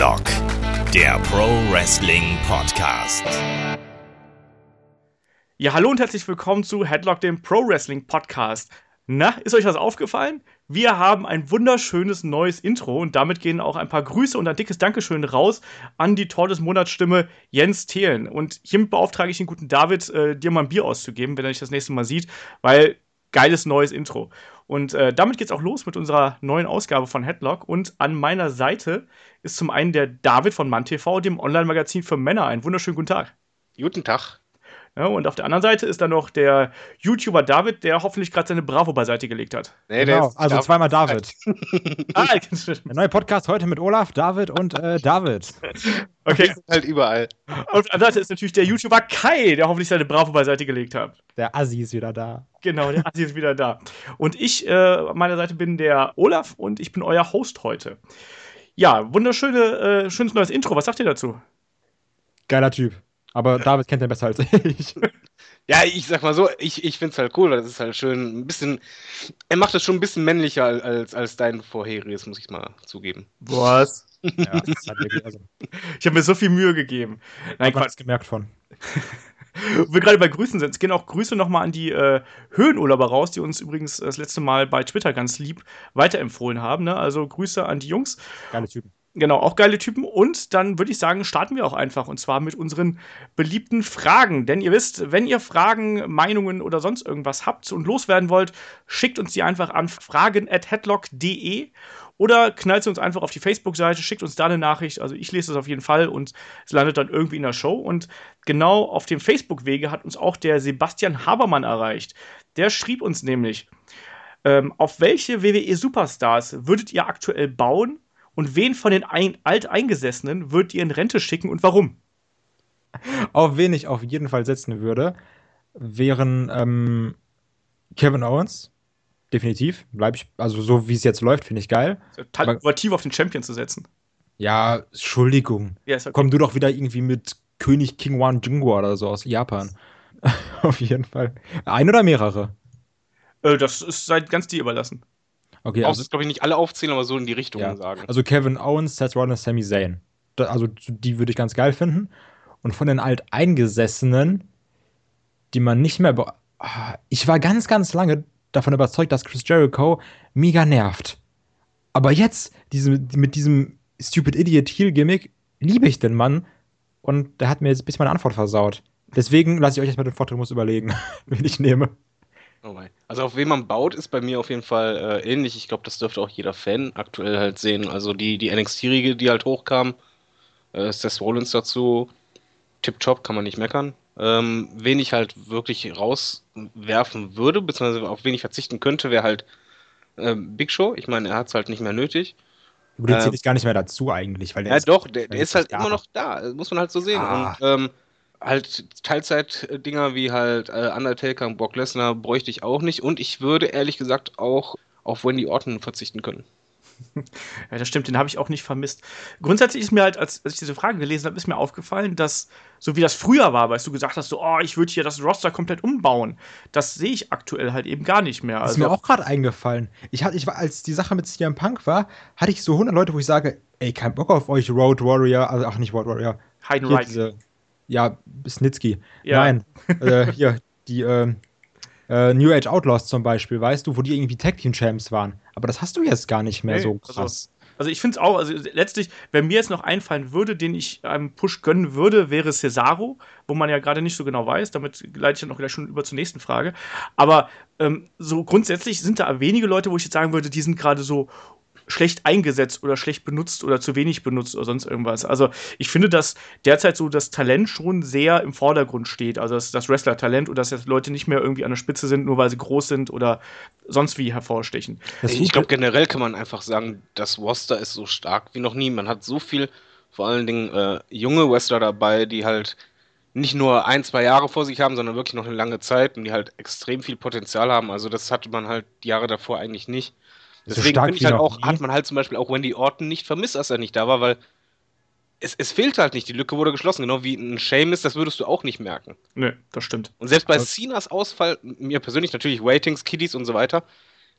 Headlock, der Pro Wrestling Podcast. Ja, hallo und herzlich willkommen zu Headlock, dem Pro Wrestling Podcast. Na, ist euch was aufgefallen? Wir haben ein wunderschönes neues Intro und damit gehen auch ein paar Grüße und ein dickes Dankeschön raus an die Tor des Monatsstimme Jens Thelen. Und hiermit beauftrage ich den guten David, äh, dir mal ein Bier auszugeben, wenn er dich das nächste Mal sieht, weil geiles neues Intro. Und äh, damit geht's auch los mit unserer neuen Ausgabe von Headlock. Und an meiner Seite ist zum einen der David von MannTV, dem Online-Magazin für Männer. Einen wunderschönen guten Tag. Guten Tag. Ja, und auf der anderen Seite ist dann noch der YouTuber David, der hoffentlich gerade seine Bravo beiseite gelegt hat. Nee, genau, also David. zweimal David. ah, der neue Podcast heute mit Olaf, David und äh, David. Okay. halt überall. Und auf der anderen Seite ist natürlich der YouTuber Kai, der hoffentlich seine Bravo beiseite gelegt hat. Der Assi ist wieder da. Genau, der Assi ist wieder da. Und ich äh, an meiner Seite bin der Olaf und ich bin euer Host heute. Ja, wunderschöne, äh, schönes neues Intro. Was sagt ihr dazu? Geiler Typ. Aber David kennt den besser als ich. Ja, ich sag mal so, ich, ich find's halt cool, das ist halt schön, ein bisschen, er macht es schon ein bisschen männlicher als, als dein vorheriges, muss ich mal zugeben. Was? ja, halt wirklich, also. Ich habe mir so viel Mühe gegeben. Nein, Quatsch. gemerkt von. Wir gerade bei Grüßen sind, es gehen auch Grüße nochmal an die äh, Höhenurlauber raus, die uns übrigens das letzte Mal bei Twitter ganz lieb weiterempfohlen haben. Ne? Also Grüße an die Jungs. Geile Typen. Genau, auch geile Typen. Und dann würde ich sagen, starten wir auch einfach. Und zwar mit unseren beliebten Fragen. Denn ihr wisst, wenn ihr Fragen, Meinungen oder sonst irgendwas habt und loswerden wollt, schickt uns die einfach an fragen.headlock.de oder knallt sie uns einfach auf die Facebook-Seite, schickt uns da eine Nachricht. Also ich lese es auf jeden Fall und es landet dann irgendwie in der Show. Und genau auf dem Facebook-Wege hat uns auch der Sebastian Habermann erreicht. Der schrieb uns nämlich, ähm, auf welche WWE-Superstars würdet ihr aktuell bauen und wen von den ein Alteingesessenen würdet ihr in Rente schicken und warum? Auf wen ich auf jeden Fall setzen würde, wären ähm, Kevin Owens. Definitiv. Bleib ich, also so wie es jetzt läuft, finde ich geil. Total innovativ auf den Champion zu setzen. Ja, Entschuldigung. Ja, okay. Komm du doch wieder irgendwie mit König King Wan Jungwa oder so aus Japan. auf jeden Fall. Ein oder mehrere? Äh, das ist seit ganz dir überlassen. Okay, also, glaube ich, nicht alle aufzählen, aber so in die Richtung ja. sagen. Also Kevin Owens, Seth Rollins, Sami Zayn. Da, also die würde ich ganz geil finden. Und von den Alteingesessenen, die man nicht mehr. Ah, ich war ganz, ganz lange davon überzeugt, dass Chris Jericho mega nervt. Aber jetzt, diese, mit diesem Stupid Idiot Heel Gimmick, liebe ich den Mann. Und der hat mir jetzt ein bisschen meine Antwort versaut. Deswegen lasse ich euch jetzt mal den Vortrag überlegen, wen ich nehme. Oh also auf wen man baut, ist bei mir auf jeden Fall äh, ähnlich. Ich glaube, das dürfte auch jeder Fan aktuell halt sehen. Also die, die NXT-Riege, die halt hochkam, äh, Seth Rollins dazu, Tip-Top, kann man nicht meckern. Ähm, wen ich halt wirklich rauswerfen würde, beziehungsweise auf wen ich verzichten könnte, wäre halt äh, Big Show. Ich meine, er hat es halt nicht mehr nötig. Aber den zähle ich gar nicht mehr dazu eigentlich. Weil der ja, ist, doch, der, der ist halt immer noch da. Muss man halt so sehen. Ah. Und ähm, halt Teilzeit-Dinger wie halt äh, Undertaker und Brock Lesnar bräuchte ich auch nicht und ich würde ehrlich gesagt auch auf Wendy Orton verzichten können. Ja, das stimmt, den habe ich auch nicht vermisst. Grundsätzlich ist mir halt, als, als ich diese Frage gelesen habe, ist mir aufgefallen, dass, so wie das früher war, weil du gesagt hast, so, oh, ich würde hier das Roster komplett umbauen, das sehe ich aktuell halt eben gar nicht mehr. Das ist also, mir auch gerade eingefallen. Ich hatte, ich war, als die Sache mit CM Punk war, hatte ich so 100 Leute, wo ich sage, ey, kein Bock auf euch, Road Warrior, also ach, nicht Road Warrior. Heidenreich. Ja, Snitsky. Ja. Nein, äh, hier, die äh, äh, New Age Outlaws zum Beispiel, weißt du, wo die irgendwie Tag Team Champs waren. Aber das hast du jetzt gar nicht mehr nee, so krass. Also, also ich finde es auch, also letztlich, wenn mir jetzt noch einfallen würde, den ich einem Push gönnen würde, wäre Cesaro, wo man ja gerade nicht so genau weiß. Damit leite ich dann auch gleich schon über zur nächsten Frage. Aber ähm, so grundsätzlich sind da wenige Leute, wo ich jetzt sagen würde, die sind gerade so schlecht eingesetzt oder schlecht benutzt oder zu wenig benutzt oder sonst irgendwas. Also ich finde, dass derzeit so das Talent schon sehr im Vordergrund steht. Also das, das Wrestler-Talent und dass jetzt Leute nicht mehr irgendwie an der Spitze sind, nur weil sie groß sind oder sonst wie hervorstechen. Ich glaube, generell kann man einfach sagen, das Roster ist so stark wie noch nie. Man hat so viel, vor allen Dingen äh, junge Wrestler dabei, die halt nicht nur ein, zwei Jahre vor sich haben, sondern wirklich noch eine lange Zeit und die halt extrem viel Potenzial haben. Also das hatte man halt die Jahre davor eigentlich nicht. Deswegen so finde ich halt auch, hat man halt zum Beispiel auch Wendy Orton nicht vermisst, als er nicht da war, weil es, es fehlt halt nicht, die Lücke wurde geschlossen, genau wie ein Seamus, das würdest du auch nicht merken. Nö, das stimmt. Und selbst bei also, Cenas Ausfall, mir persönlich natürlich Waitings, Kiddies und so weiter,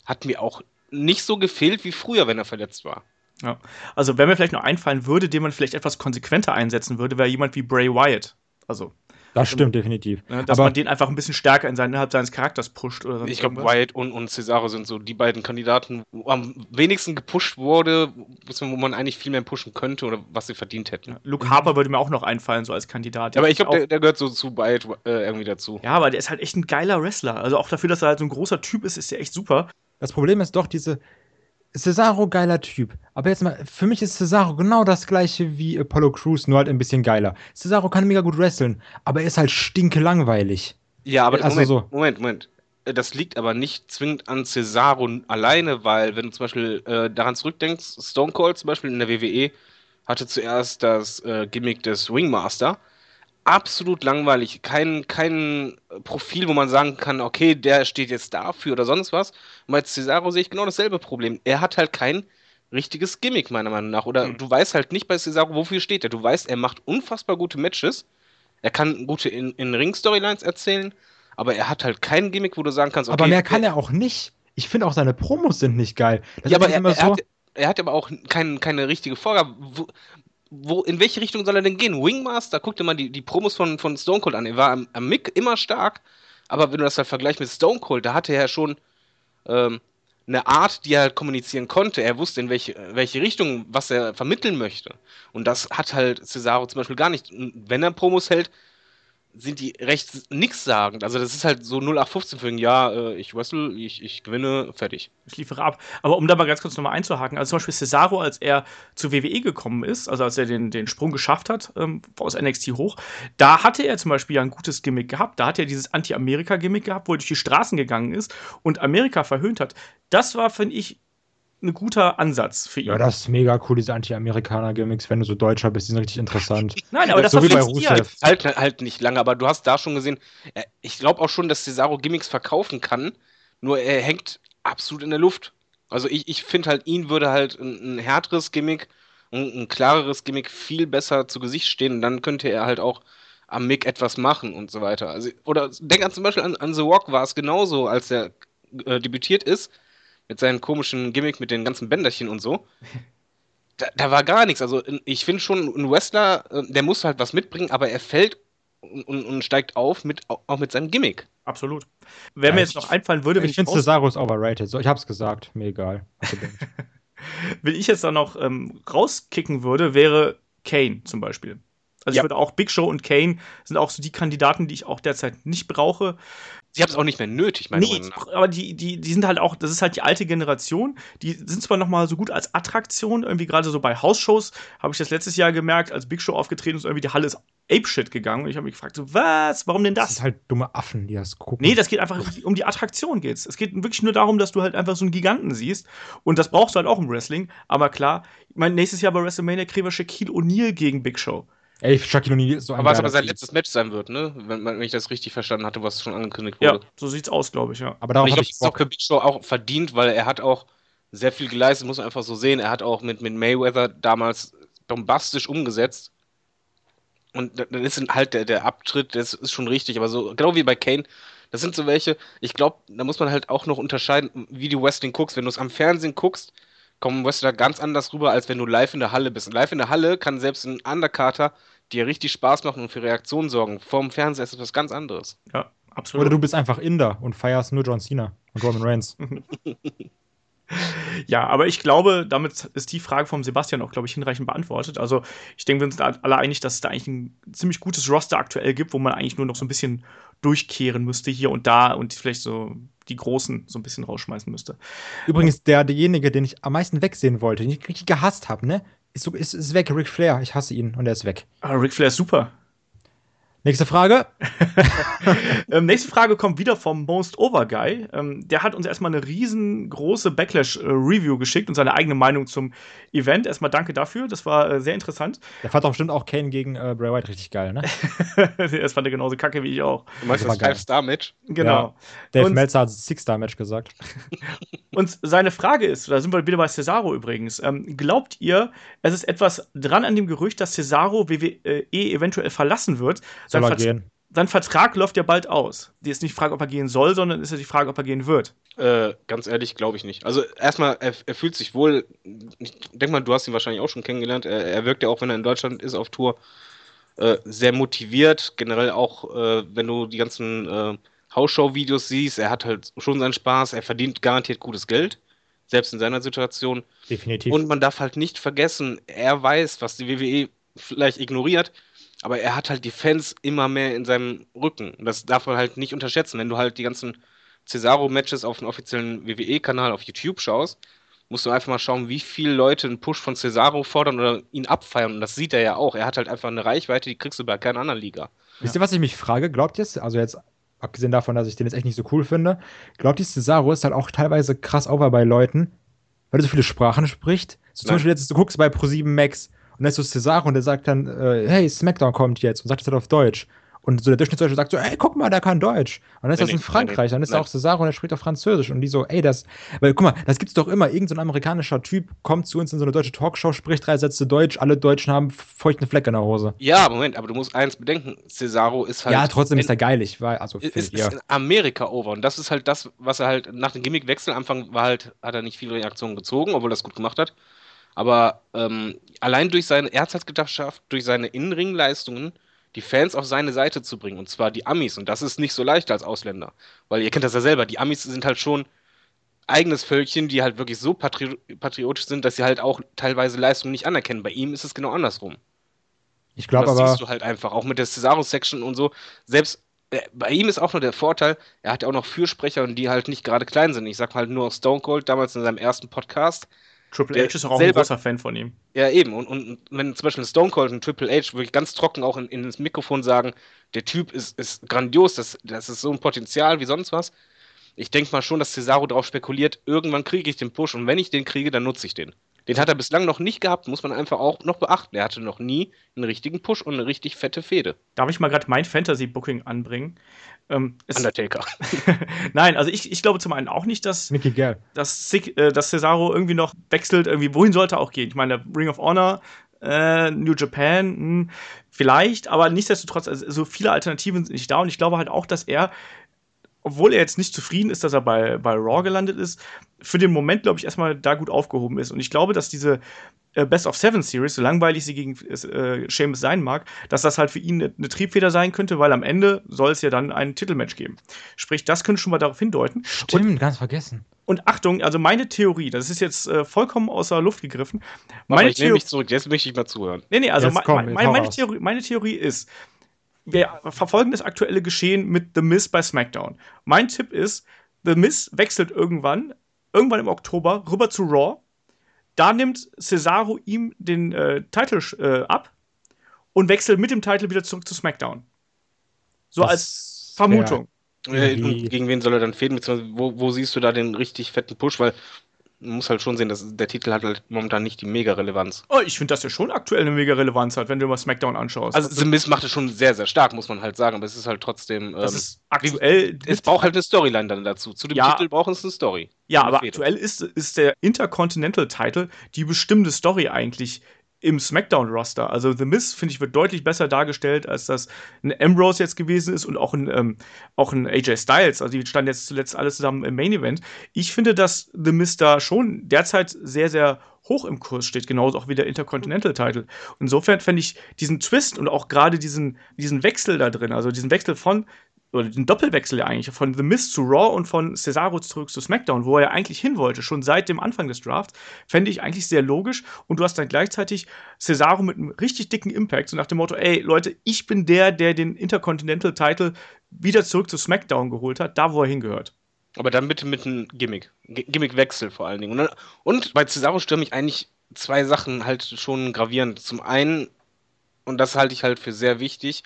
hat mir auch nicht so gefehlt wie früher, wenn er verletzt war. Ja. Also, wenn mir vielleicht noch einfallen würde, den man vielleicht etwas konsequenter einsetzen würde, wäre jemand wie Bray Wyatt. Also, Das stimmt definitiv. ne, dass Aber man den einfach ein bisschen stärker in seinen, innerhalb seines Charakters pusht oder sonst Ich glaube. Wyatt und, und Cesaro sind so die beiden Kandidaten, wo am wenigsten gepusht wurde, wo man eigentlich viel mehr pushen könnte oder was sie verdient hätten. Luke Harper würde mir auch noch einfallen, so als Kandidat. Aber ich glaube, der, der gehört so zu Wyatt äh, irgendwie dazu. Ja, aber der ist halt echt ein geiler Wrestler. Also auch dafür, dass er halt so ein großer Typ ist, ist der echt super. das Problem ist doch diese. Cesaro geiler Typ. Aber jetzt mal, für mich ist Cesaro genau das gleiche wie Apollo Crews, nur halt ein bisschen geiler. Cesaro kann mega gut wresteln, aber er ist halt stinke langweilig. Ja, aber Also Moment, so. Moment, Moment. Äh, Das liegt aber nicht zwingend an Cesaro alleine, weil wenn du zum Beispiel äh, daran zurückdenkst, Stone Cold zum Beispiel in der WWE hatte zuerst das äh, Gimmick des Ringmaster. Absolut langweilig. Kein, kein Profil, wo man sagen kann, okay, der steht jetzt dafür oder sonst was. Und bei Cesaro sehe ich genau dasselbe Problem. Er hat halt kein richtiges Gimmick, meiner Meinung nach. Oder Mhm. du weißt halt nicht bei Cesaro, wofür steht er. Du weißt, er macht unfassbar gute Matches. Er kann gute in, in Ring-Storylines erzählen, aber er hat halt kein Gimmick, wo du sagen kannst, okay. aber mehr kann er auch nicht. Ich finde auch seine Promos sind nicht geil. Das Ja, aber er, er, so. hat, er hat aber auch kein, keine richtige Vorgabe. Wo, in welche Richtung soll er denn gehen? Wingmaster, guck dir mal die, die Promos von, von Stone Cold an. Er war am, am Mick immer stark, aber wenn du das halt vergleichst mit Stone Cold, da hatte er ja schon ähm, eine Art, die er halt kommunizieren konnte. Er wusste, in welche, welche Richtung, was er vermitteln möchte. Und das hat halt Cesaro zum Beispiel gar nicht. Wenn er Promos hält, sind die recht nichtssagend. Also das ist halt so 0815 für ein Jahr, äh, ich wrestle, ich, ich gewinne, fertig. Ich liefere ab. Aber um da mal ganz kurz nochmal einzuhaken, also zum Beispiel Cesaro, als er zu WWE gekommen ist, also als er den, den Sprung geschafft hat, ähm, aus NXT hoch, da hatte er zum Beispiel ja ein gutes Gimmick gehabt. Da hat er dieses Anti-Amerika-Gimmick gehabt, wo er durch die Straßen gegangen ist und Amerika verhöhnt hat. Das war, finde ich, ein guter Ansatz für ihn. Ja, das ist mega cool, diese Anti-Amerikaner-Gimmicks, wenn du so Deutscher bist, die sind richtig interessant. Nein, aber das so war wie bei. Rusev. Halt, halt nicht lange, aber du hast da schon gesehen, er, ich glaube auch schon, dass Cesaro Gimmicks verkaufen kann, nur er hängt absolut in der Luft. Also ich, ich finde halt, ihn würde halt ein, ein härteres Gimmick, ein, ein klareres Gimmick viel besser zu Gesicht stehen und dann könnte er halt auch am Mick etwas machen und so weiter. Also, oder denk an zum Beispiel an, an The Rock war es genauso, als er äh, debütiert ist, mit seinem komischen Gimmick mit den ganzen Bänderchen und so. Da, da war gar nichts. Also ich finde schon, ein Wrestler, äh, der muss halt was mitbringen, aber er fällt und, und, und steigt auf, mit, auch mit seinem Gimmick. Absolut. Wer Ja, mir jetzt noch einfallen würde, wenn Ich finde Cesaro ist overrated. So, ich hab's gesagt, mir egal. Wenn ich jetzt da noch ähm, rauskicken würde, wäre Kane zum Beispiel. Also Ja. ich würde auch Big Show und Kane sind auch so die Kandidaten, die ich auch derzeit nicht brauche. Sie haben es auch nicht mehr nötig, meiner Nee, aber die, die, die sind halt auch, das ist halt die alte Generation. Die sind zwar noch mal so gut als Attraktion, irgendwie gerade so bei Hausshows, habe ich das letztes Jahr gemerkt, als Big Show aufgetreten ist, irgendwie die Halle ist Apeshit gegangen. Und ich habe mich gefragt, so, was? Warum denn das das? sind halt dumme Affen, die das gucken. Nee, das geht einfach um die Attraktion geht's. Es geht wirklich nur darum, dass du halt einfach so einen Giganten siehst. Und das brauchst du halt auch im Wrestling. Aber klar, ich meine, nächstes Jahr bei WrestleMania kriegen wir Shaquille O'Neal gegen Big Show. Ey, Shaquille O'Neal ist so ein Aber was aber sein letztes Match sein wird, ne? Wenn, wenn ich das richtig verstanden hatte, was schon angekündigt Ja, wurde. so sieht's aus, glaube ich, ja. Aber darauf ich glaube, das ist auch für Big Show auch verdient, weil er hat auch sehr viel geleistet, muss man einfach so sehen. Er hat auch mit, mit Mayweather damals bombastisch umgesetzt. Und da- dann ist halt der, der Abtritt, das ist schon richtig, aber so, genau wie bei Kane, das sind so welche, ich glaube, da muss man halt auch noch unterscheiden, wie du Wrestling guckst. Wenn du es am Fernsehen guckst, kommen Wrestler ganz anders rüber, als wenn du live in der Halle bist. Und live in der Halle kann selbst ein Undercarter dir richtig Spaß machen und für Reaktionen sorgen. Vorm Fernseher ist das was ganz anderes. Ja, absolut. Oder du bist einfach Inder und feierst nur John Cena und Roman Reigns. Ja, aber ich glaube, damit ist die Frage vom Sebastian auch, glaube ich, hinreichend beantwortet. Also, ich denke, wir sind alle einig, dass es da eigentlich ein ziemlich gutes Roster aktuell gibt, wo man eigentlich nur noch so ein bisschen durchkehren müsste hier und da und vielleicht so die Großen so ein bisschen rausschmeißen müsste. Übrigens, der, derjenige, den ich am meisten wegsehen wollte, den ich richtig gehasst habe, ne? Ist, ist, ist weg, Ric Flair. Ich hasse ihn und er ist weg. Aber Ric Flair ist super. Nächste Frage. ähm, nächste Frage kommt wieder vom Most Over Guy. Ähm, der hat uns erstmal eine riesengroße Backlash-Review geschickt und seine eigene Meinung zum Event. Erstmal danke dafür, das war äh, sehr interessant. Der fand doch bestimmt auch Kane gegen äh, Bray Wyatt richtig geil, ne? das fand er genauso kacke wie ich auch. Du meinst Das das. Five-Star-Match? Genau. Dave Und- Meltzer hat Six-Star-Match gesagt. Und seine Frage ist, da sind wir wieder bei Cesaro übrigens, ähm, glaubt ihr, es ist etwas dran an dem Gerücht, dass Cesaro WWE eventuell verlassen wird? Soll Sein er gehen. sein Vertrag läuft ja bald aus. Die ist nicht die Frage, ob er gehen soll, sondern ist ja die Frage, ob er gehen wird. Äh, ganz ehrlich, glaube ich nicht. Also erstmal, er, er, fühlt sich wohl, ich denke mal, du hast ihn wahrscheinlich auch schon kennengelernt, er, er wirkt ja auch, wenn er in Deutschland ist auf Tour, äh, sehr motiviert. Generell auch, äh, wenn du die ganzen äh, Hausshow-Videos siehst, er hat halt schon seinen Spaß, er verdient garantiert gutes Geld, selbst in seiner Situation. Definitiv. Und man darf halt nicht vergessen, er weiß, was die WWE vielleicht ignoriert, aber er hat halt die Fans immer mehr in seinem Rücken. Das darf man halt nicht unterschätzen. Wenn du halt die ganzen Cesaro-Matches auf dem offiziellen WWE-Kanal auf YouTube schaust, musst du einfach mal schauen, wie viele Leute einen Push von Cesaro fordern oder ihn abfeiern. Und das sieht er ja auch. Er hat halt einfach eine Reichweite, die kriegst du bei keiner anderen Liga. Wisst ihr, was ich mich frage? Glaubt ihr es? Also jetzt, abgesehen davon, dass ich den jetzt echt nicht so cool finde, glaubt ihr, Cesaro ist halt auch teilweise krass over bei Leuten, weil er so viele Sprachen spricht? So zum Nein. Beispiel jetzt, du guckst bei Pro7 Max und da ist so Cesaro und der sagt dann, äh, hey, Smackdown kommt jetzt und sagt das halt auf Deutsch. Und so der Durchschnittsdeutsche sagt so, ey, guck mal, der kann Deutsch. Und dann ist Nee, das in Frankreich, dann ist da auch Cesaro und der spricht auf Französisch. Und die so, ey, das, weil guck mal, das gibt's doch immer. Irgend so ein amerikanischer Typ kommt zu uns in so eine deutsche Talkshow, spricht drei Sätze Deutsch, alle Deutschen haben feuchten Fleck in der Hose. Ja, Moment, aber du musst eins bedenken: Cesaro ist halt. ja, trotzdem in, ist er geil, ich war, also ist, ist, ja. in Amerika over. Und das ist halt das, was er halt nach dem Gimmickwechsel, am Anfang war halt, hat er nicht viele Reaktionen gezogen, obwohl er das gut gemacht hat. Aber ähm, allein durch seine, er hat halt geschafft, durch seine Innenringleistungen die Fans auf seine Seite zu bringen. Und zwar die Amis. Und das ist nicht so leicht als Ausländer. Weil ihr kennt das ja selber. Die Amis sind halt schon eigenes Völkchen, die halt wirklich so patri patriotisch sind, dass sie halt auch teilweise Leistungen nicht anerkennen. Bei ihm ist es genau andersrum. Ich glaube das aber, siehst du halt einfach, auch mit der Cesaro-Section und so. Selbst äh, bei ihm ist auch nur der Vorteil, er hat ja auch noch Fürsprecher und die halt nicht gerade klein sind. Ich sag halt nur Stone Cold damals in seinem ersten Podcast. Triple H ist auch ein selber- großer Fan von ihm. Ja, eben. Und, und wenn zum Beispiel ein Stone Cold und Triple H wirklich ganz trocken auch in, in das Mikrofon sagen, der Typ ist, ist grandios, das, das ist so ein Potenzial wie sonst was. Ich denke mal schon, dass Cesaro darauf spekuliert, irgendwann kriege ich den Push und wenn ich den kriege, dann nutze ich den. Den hat er bislang noch nicht gehabt, muss man einfach auch noch beachten. Er hatte noch nie einen richtigen Push und eine richtig fette Fehde. Darf ich mal gerade mein Fantasy-Booking anbringen? Ähm, Undertaker. Nein, also ich, ich glaube zum einen auch nicht, dass, Nicky Gell. dass, Sig- äh, dass Cesaro irgendwie noch wechselt. Irgendwie, wohin sollte er auch gehen? Ich meine, Ring of Honor, äh, New Japan, hm, vielleicht, aber nichtsdestotrotz, also so viele Alternativen sind nicht da. Und ich glaube halt auch, dass er, obwohl er jetzt nicht zufrieden ist, dass er bei, bei Raw gelandet ist, für den Moment, glaube ich, erstmal da gut aufgehoben ist. Und ich glaube, dass diese äh, Best of Seven Series, so langweilig sie gegen äh, Sheamus sein mag, dass das halt für ihn eine, eine Triebfeder sein könnte, weil am Ende soll es ja dann ein Titelmatch geben. Sprich, das könnte schon mal darauf hindeuten. Stimmt, ganz vergessen. Und Achtung, also meine Theorie, das ist jetzt äh, vollkommen außer Luft gegriffen. Meine ich nehme mich zurück, jetzt möchte ich mal zuhören. nee, nee, also Jetzt komm, meine, meine, raus. Theorie, meine Theorie ist, wir verfolgen das aktuelle Geschehen mit The Miz bei SmackDown. Mein Tipp ist, The Miz wechselt irgendwann, irgendwann im Oktober, rüber zu Raw. Da nimmt Cesaro ihm den äh, Titel äh, ab und wechselt mit dem Titel wieder zurück zu SmackDown. So Das als Vermutung. Und gegen wen soll er dann fehlen? Beziehungsweise wo, wo siehst du da den richtig fetten Push? Weil muss halt schon sehen, dass der Titel hat halt momentan nicht die Mega-Relevanz. Oh, ich finde, dass er schon aktuell eine mega Relevanz hat, wenn du mal SmackDown anschaust. Also The Miz macht es schon sehr, sehr stark, muss man halt sagen, aber es ist halt trotzdem. das ähm, ist aktuell. es braucht halt eine Storyline dann dazu. Zu dem Ja. Titel braucht es eine Story. Ja, aber aktuell ist, ist der Intercontinental-Title die bestimmte Story eigentlich im SmackDown-Roster. Also The Miz, finde ich, wird deutlich besser dargestellt, als das ein Ambrose jetzt gewesen ist und auch ein, ähm, auch ein AJ Styles. Also die standen jetzt zuletzt alle zusammen im Main-Event. Ich finde, dass The Miz da schon derzeit sehr, sehr hoch im Kurs steht, genauso auch wie der Intercontinental-Title. Insofern fände ich diesen Twist und auch gerade diesen, diesen Wechsel da drin, also diesen Wechsel von oder den Doppelwechsel ja eigentlich von The Miz zu Raw und von Cesaro zurück zu SmackDown, wo er eigentlich hin wollte, schon seit dem Anfang des Drafts, fände ich eigentlich sehr logisch. Und du hast dann gleichzeitig Cesaro mit einem richtig dicken Impact, so nach dem Motto, ey Leute, ich bin der, der den Intercontinental Title wieder zurück zu SmackDown geholt hat, da wo er hingehört. Aber dann bitte mit einem Gimmick. Gimmickwechsel vor allen Dingen. Und, und bei Cesaro stören mich eigentlich zwei Sachen halt schon gravierend. Zum einen, und das halte ich halt für sehr wichtig,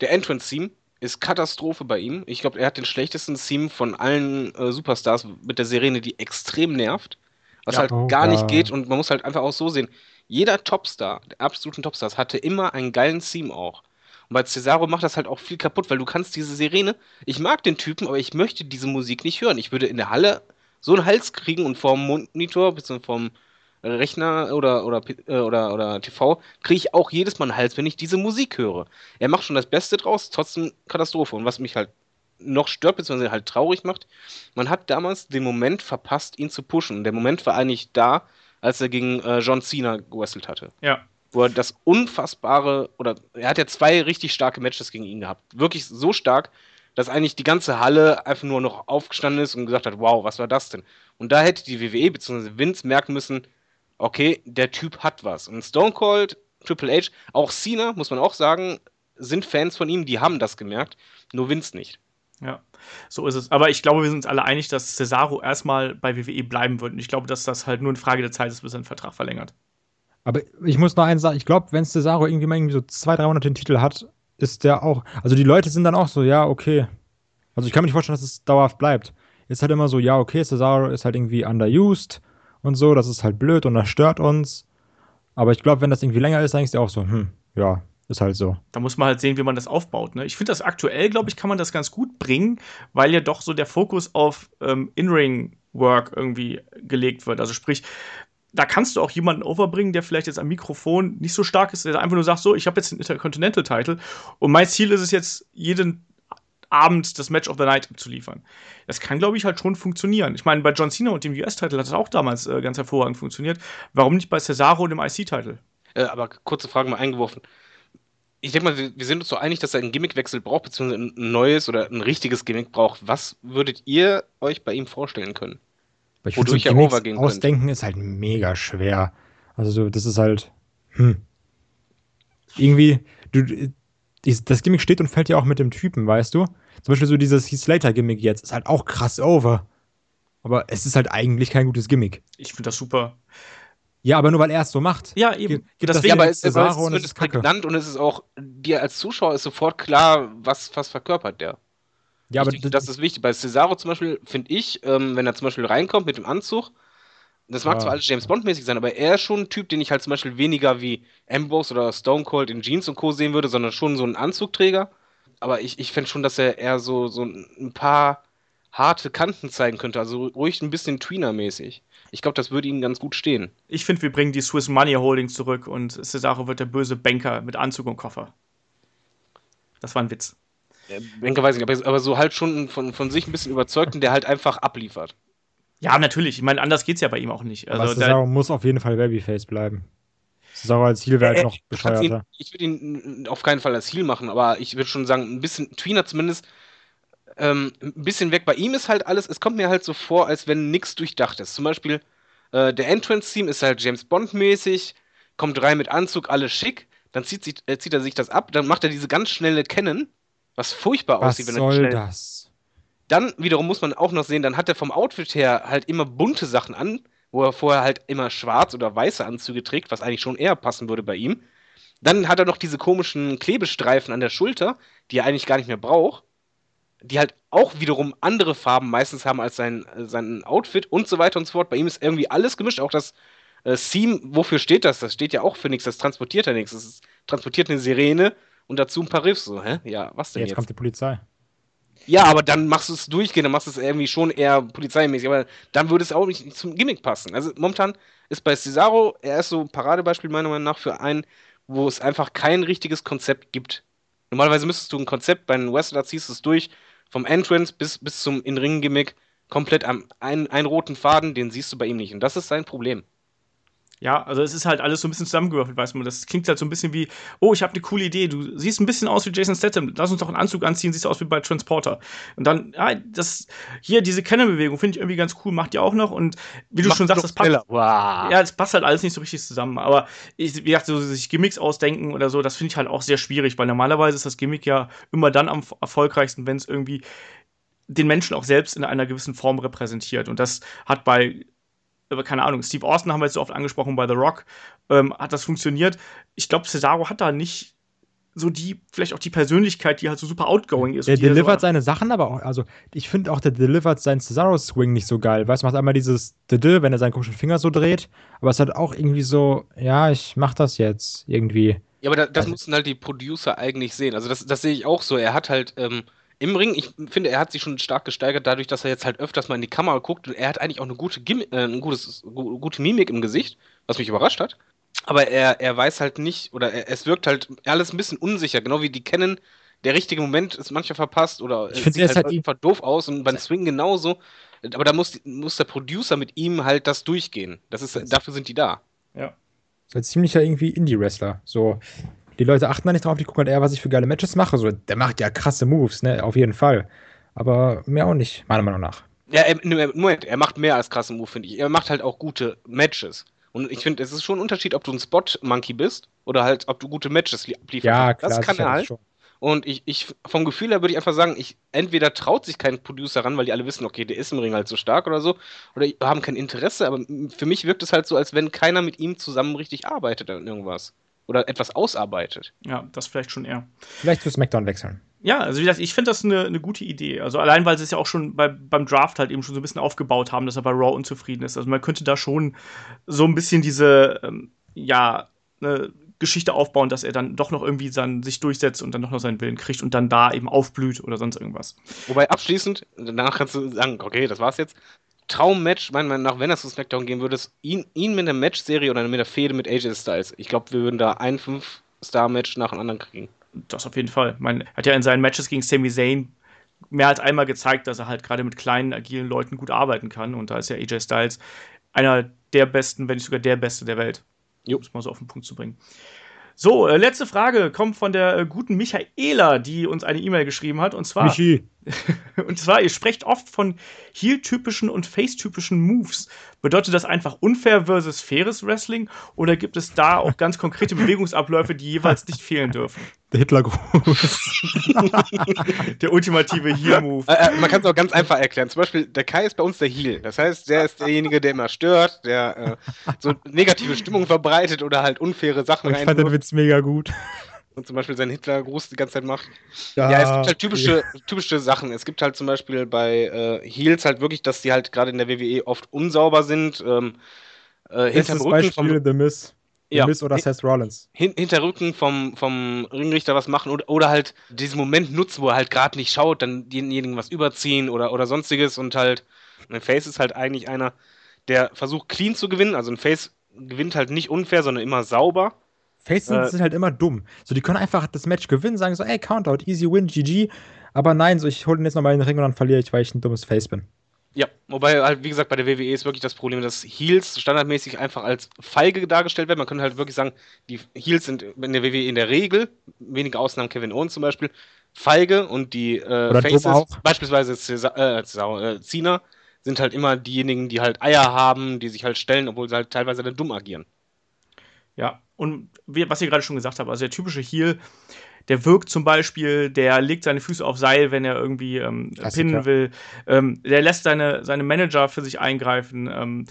der Entrance-Theme ist Katastrophe bei ihm. Ich glaube, er hat den schlechtesten Theme von allen äh, Superstars mit der Sirene, die extrem nervt. Was Ja. halt Oh, gar nicht ja. geht und man muss halt einfach auch so sehen. Jeder Topstar, der absoluten Topstars, hatte immer einen geilen Theme auch. Und bei Cesaro macht das halt auch viel kaputt, weil du kannst diese Sirene, ich mag den Typen, aber ich möchte diese Musik nicht hören. Ich würde in der Halle so einen Hals kriegen und vorm Monitor, bzw. vorm Rechner oder, oder, äh, oder, oder TV, kriege ich auch jedes Mal einen Hals, wenn ich diese Musik höre. Er macht schon das Beste draus, trotzdem Katastrophe. Und was mich halt noch stört, beziehungsweise halt traurig macht, man hat damals den Moment verpasst, ihn zu pushen. Und der Moment war eigentlich da, als er gegen äh, John Cena gewrestelt hatte. Ja. Wo er das unfassbare, oder er hat ja zwei richtig starke Matches gegen ihn gehabt. Wirklich so stark, dass eigentlich die ganze Halle einfach nur noch aufgestanden ist und gesagt hat, wow, was war das denn? Und da hätte die WWE bzw. Vince merken müssen, okay, der Typ hat was. Und Stone Cold, Triple H, auch Cena, muss man auch sagen, sind Fans von ihm, die haben das gemerkt, nur Vince nicht. Ja, so ist es. Aber ich glaube, wir sind uns alle einig, dass Cesaro erstmal bei WWE bleiben wird. Und ich glaube, dass das halt nur eine Frage der Zeit ist, bis er den Vertrag verlängert. Aber ich muss noch eins sagen, ich glaube, wenn Cesaro irgendwie mal irgendwie so zwei, drei Monate den Titel hat, ist der auch, also die Leute sind dann auch so, ja, okay. Also ich kann mir nicht vorstellen, dass es dauerhaft bleibt. Ist halt immer so, ja, okay, Cesaro ist halt irgendwie underused und so, das ist halt blöd und das stört uns. Aber ich glaube, wenn das irgendwie länger ist, dann ist der auch so, hm, ja, ist halt so. Da muss man halt sehen, wie man das aufbaut. Ne? Ich finde das aktuell, glaube ich, kann man das ganz gut bringen, weil ja doch so der Fokus auf ähm, In-Ring-Work irgendwie gelegt wird. Also sprich, da kannst du auch jemanden overbringen, der vielleicht jetzt am Mikrofon nicht so stark ist, der einfach nur sagt, so, ich habe jetzt den Intercontinental-Title und mein Ziel ist es jetzt, jeden Abend das Match of the Night zu liefern. Das kann, glaube ich, halt schon funktionieren. Ich meine, bei John Cena und dem US-Title hat das auch damals äh, ganz hervorragend funktioniert. Warum nicht bei Cesaro und dem IC-Title? Äh, aber kurze Frage mal eingeworfen. Ich denke mal, wir sind uns so einig, dass er einen Gimmickwechsel braucht, beziehungsweise ein neues oder ein richtiges Gimmick braucht. Was würdet ihr euch bei ihm vorstellen können? Ich Wodurch so er overgehen Ausdenken könnte? ist halt mega schwer. Also, das ist halt. Hm. Irgendwie, du, das Gimmick steht und fällt ja auch mit dem Typen, weißt du? Zum Beispiel so dieses Heath Slater-Gimmick jetzt ist halt auch krass over. Aber es ist halt eigentlich kein gutes Gimmick. Ich finde das super. Ja, aber nur weil er es so macht. Ja, eben. Ge Deswegen, ja, aber es, es, es ist, ist prägnant und es ist auch, dir als Zuschauer ist sofort klar, was, was verkörpert der. Ja, aber Richtig, das ist wichtig. Bei Cesaro zum Beispiel finde ich, ähm, wenn er zum Beispiel reinkommt mit dem Anzug, das mag ah. zwar alles James Bond-mäßig sein, aber er ist schon ein Typ, den ich halt zum Beispiel weniger wie Ambrose oder Stone Cold in Jeans und Co. sehen würde, sondern schon so ein Anzugträger. Aber ich, ich fände schon, dass er eher so, so ein paar harte Kanten zeigen könnte, also ruhig ein bisschen Tweener-mäßig. Ich glaube, das würde ihm ganz gut stehen. Ich finde, wir bringen die Swiss Money Holding zurück und Cesaro wird der böse Banker mit Anzug und Koffer. Das war ein Witz. Ja, Banker weiß ich nicht, aber, aber so halt schon von, von sich ein bisschen überzeugt und der halt einfach abliefert. Ja, natürlich. Ich meine, anders geht es ja bei ihm auch nicht. Also, Aber Cesaro muss auf jeden Fall Babyface bleiben. Cesaro als Heal wäre halt noch bescheuerter. ich würde ihn auf keinen Fall als Heal machen, aber ich würde schon sagen, ein bisschen, Tweener zumindest, ähm, ein bisschen weg. Bei ihm ist halt alles, es kommt mir halt so vor, als wenn nichts durchdacht ist. Zum Beispiel, äh, der Entrance-Team ist halt James Bond-mäßig, kommt rein mit Anzug, alles schick, dann zieht, sich, äh, zieht er sich das ab, dann macht er diese ganz schnelle Kennen, was furchtbar was aussieht, wenn er schnell. das? Dann wiederum muss man auch noch sehen, dann hat er vom Outfit her halt immer bunte Sachen an, wo er vorher halt immer schwarz oder weiße Anzüge trägt, was eigentlich schon eher passen würde bei ihm. Dann hat er noch diese komischen Klebestreifen an der Schulter, die er eigentlich gar nicht mehr braucht, die halt auch wiederum andere Farben meistens haben als sein, sein Outfit und so weiter und so fort. Bei ihm ist irgendwie alles gemischt, auch das äh, Seam, wofür steht das? Das steht ja auch für nichts, das transportiert ja nichts. Das transportiert eine Sirene und dazu ein paar Riffs. So, hä? Ja, was denn jetzt? Jetzt kommt die Polizei. Ja, aber dann machst du es durchgehen, dann machst du es irgendwie schon eher polizeimäßig, aber dann würde es auch nicht zum Gimmick passen. Also momentan ist bei Cesaro, er ist so ein Paradebeispiel meiner Meinung nach für einen, wo es einfach kein richtiges Konzept gibt. Normalerweise müsstest du ein Konzept, bei einem Wrestler ziehst du es durch, vom Entrance bis, bis zum In-Ring-Gimmick, komplett am einen, einen roten Faden, den siehst du bei ihm nicht. Und das ist sein Problem. Ja, also es ist halt alles so ein bisschen zusammengewürfelt, weiß man. Das klingt halt so ein bisschen wie, oh, ich habe eine coole Idee. Du siehst ein bisschen aus wie Jason Statham. Lass uns doch einen Anzug anziehen, siehst aus wie bei Transporter. Und dann, ja, das, hier, diese Kennenbewegung finde ich irgendwie ganz cool, macht ihr auch noch. Und wie du macht schon sagst, das passt. Wow. Ja, es passt halt alles nicht so richtig zusammen. Aber ich, wie gesagt, so sich Gimmicks ausdenken oder so, das finde ich halt auch sehr schwierig, weil normalerweise ist das Gimmick ja immer dann am erfolgreichsten, wenn es irgendwie den Menschen auch selbst in einer gewissen Form repräsentiert. Und das hat bei keine Ahnung, Steve Austin haben wir jetzt so oft angesprochen bei The Rock, ähm, hat das funktioniert. Ich glaube, Cesaro hat da nicht so die, vielleicht auch die Persönlichkeit, die halt so super outgoing ist. Der delivert so seine Sachen, aber auch, also ich finde auch, der delivert seinen Cesaro-Swing nicht so geil. Weißt du, macht einmal dieses Diddle, wenn er seinen komischen Finger so dreht, aber es hat auch irgendwie so, ja, ich mach das jetzt irgendwie. Ja, aber da, das also, müssen halt die Producer eigentlich sehen. Also das, das sehe ich auch so. Er hat halt, ähm, im Ring, ich finde, er hat sich schon stark gesteigert, dadurch, dass er jetzt halt öfters mal in die Kamera guckt und er hat eigentlich auch eine gute, Gim äh, ein gutes, gute Mimik im Gesicht. was mich überrascht hat. Aber er, er weiß halt nicht, oder er, es wirkt halt alles ein bisschen unsicher, genau wie die kennen. Der richtige Moment ist manchmal verpasst oder Ich es finde, sieht halt halt einfach doof aus und beim Swing genauso. Aber da muss, muss der Producer mit ihm halt das durchgehen. Das ist, dafür sind die da. Ja. So ein ziemlicher irgendwie Indie-Wrestler. So, die Leute achten da nicht drauf, die gucken halt eher, was ich für geile Matches mache. So, der macht ja krasse Moves, ne? Auf jeden Fall. Aber mehr auch nicht, meiner Meinung nach. Ja, er, Moment, er macht mehr als krasse Move, finde ich. Er macht halt auch gute Matches. Und ich finde, es ist schon ein Unterschied, ob du ein Spot-Monkey bist oder halt, ob du gute Matches li- lieferst. Ja, klar. das kann er halt. schon. Und ich, ich, vom Gefühl her würde ich einfach sagen, ich, entweder traut sich kein Producer ran, weil die alle wissen, okay, der ist im Ring halt so stark oder so, oder haben kein Interesse, aber für mich wirkt es halt so, als wenn keiner mit ihm zusammen richtig arbeitet an irgendwas. Oder etwas ausarbeitet. Ja, das vielleicht schon eher. Vielleicht zu SmackDown wechseln. Ja, also wie gesagt, ich finde das eine, eine gute Idee. Also allein, weil sie es ja auch schon bei, beim Draft halt eben schon so ein bisschen aufgebaut haben, dass er bei Raw unzufrieden ist. Also man könnte da schon so ein bisschen diese, ähm, ja, eine Geschichte aufbauen, dass er dann doch noch irgendwie dann sich durchsetzt und dann doch noch seinen Willen kriegt und dann da eben aufblüht oder sonst irgendwas. Wobei abschließend, danach kannst du sagen, okay, das war's jetzt. Traummatch, meiner Meinung nach, wenn es zu SmackDown gehen würde, ist ihn, ihn mit einer Matchserie oder mit einer Fehde mit AJ Styles. Ich glaube, wir würden da ein Fünf-Star-Match nach dem anderen kriegen. Das auf jeden Fall. Man hat ja in seinen Matches gegen Sami Zayn mehr als einmal gezeigt, dass er halt gerade mit kleinen, agilen Leuten gut arbeiten kann. Und da ist ja AJ Styles einer der besten, wenn nicht sogar der beste der Welt. Jo. Um es mal so auf den Punkt zu bringen. So, äh, letzte Frage kommt von der äh, guten Michaela, die uns eine E-Mail geschrieben hat. Und zwar, Michi. und zwar, ihr sprecht oft von Heel-typischen und Face-typischen Moves. Bedeutet das einfach unfair versus faires Wrestling? Oder gibt es da auch ganz konkrete Bewegungsabläufe, die jeweils nicht fehlen dürfen? Der Hitlergruß. Der ultimative Heel-Move. Äh, äh, man kann es auch ganz einfach erklären. Zum Beispiel, der Kai ist bei uns der Heel. Das heißt, der ist derjenige, der immer stört, der äh, so negative Stimmung verbreitet oder halt unfaire Sachen ich fand den Witz mega gut. Und zum Beispiel seinen Hitlergruß die ganze Zeit macht. Ja, es gibt halt typische, typische Sachen. Es gibt halt zum Beispiel bei äh, Heels halt wirklich, dass die halt gerade in der WWE oft unsauber sind. Ähm, äh, hinterm Rücken vom, Beispiel The Miz. The Ja. Miz oder Seth Rollins. hin, hinter Rücken vom, vom Ringrichter was machen oder, oder halt diesen Moment nutzen, wo er halt gerade nicht schaut, dann denjenigen was überziehen oder, oder sonstiges und halt ein Face ist halt eigentlich einer, der versucht clean zu gewinnen. Also ein Face gewinnt halt nicht unfair, sondern immer sauber. Faces Äh, sind halt immer dumm. So, die können einfach das Match gewinnen, sagen so, ey, Countout, easy win, GG. Aber nein, so, ich hole den jetzt nochmal in den Ring und dann verliere ich, weil ich ein dummes Face bin. Ja, wobei halt, wie gesagt, bei der WWE ist wirklich das Problem, dass Heels standardmäßig einfach als feige dargestellt werden. Man könnte halt wirklich sagen, die Heels sind in der WWE in der Regel, wenige Ausnahmen, Kevin Owens zum Beispiel, feige und die äh, Oder Faces, beispielsweise Cesar, äh, Cesar, äh, Cena, sind halt immer diejenigen, die halt Eier haben, die sich halt stellen, obwohl sie halt teilweise dann dumm agieren. Ja, und wie, was ihr gerade schon gesagt habt, also der typische Heel, der wirkt zum Beispiel, der legt seine Füße auf Seil, wenn er irgendwie ähm, pinnen will, ähm, der lässt seine, seine Manager für sich eingreifen, ähm,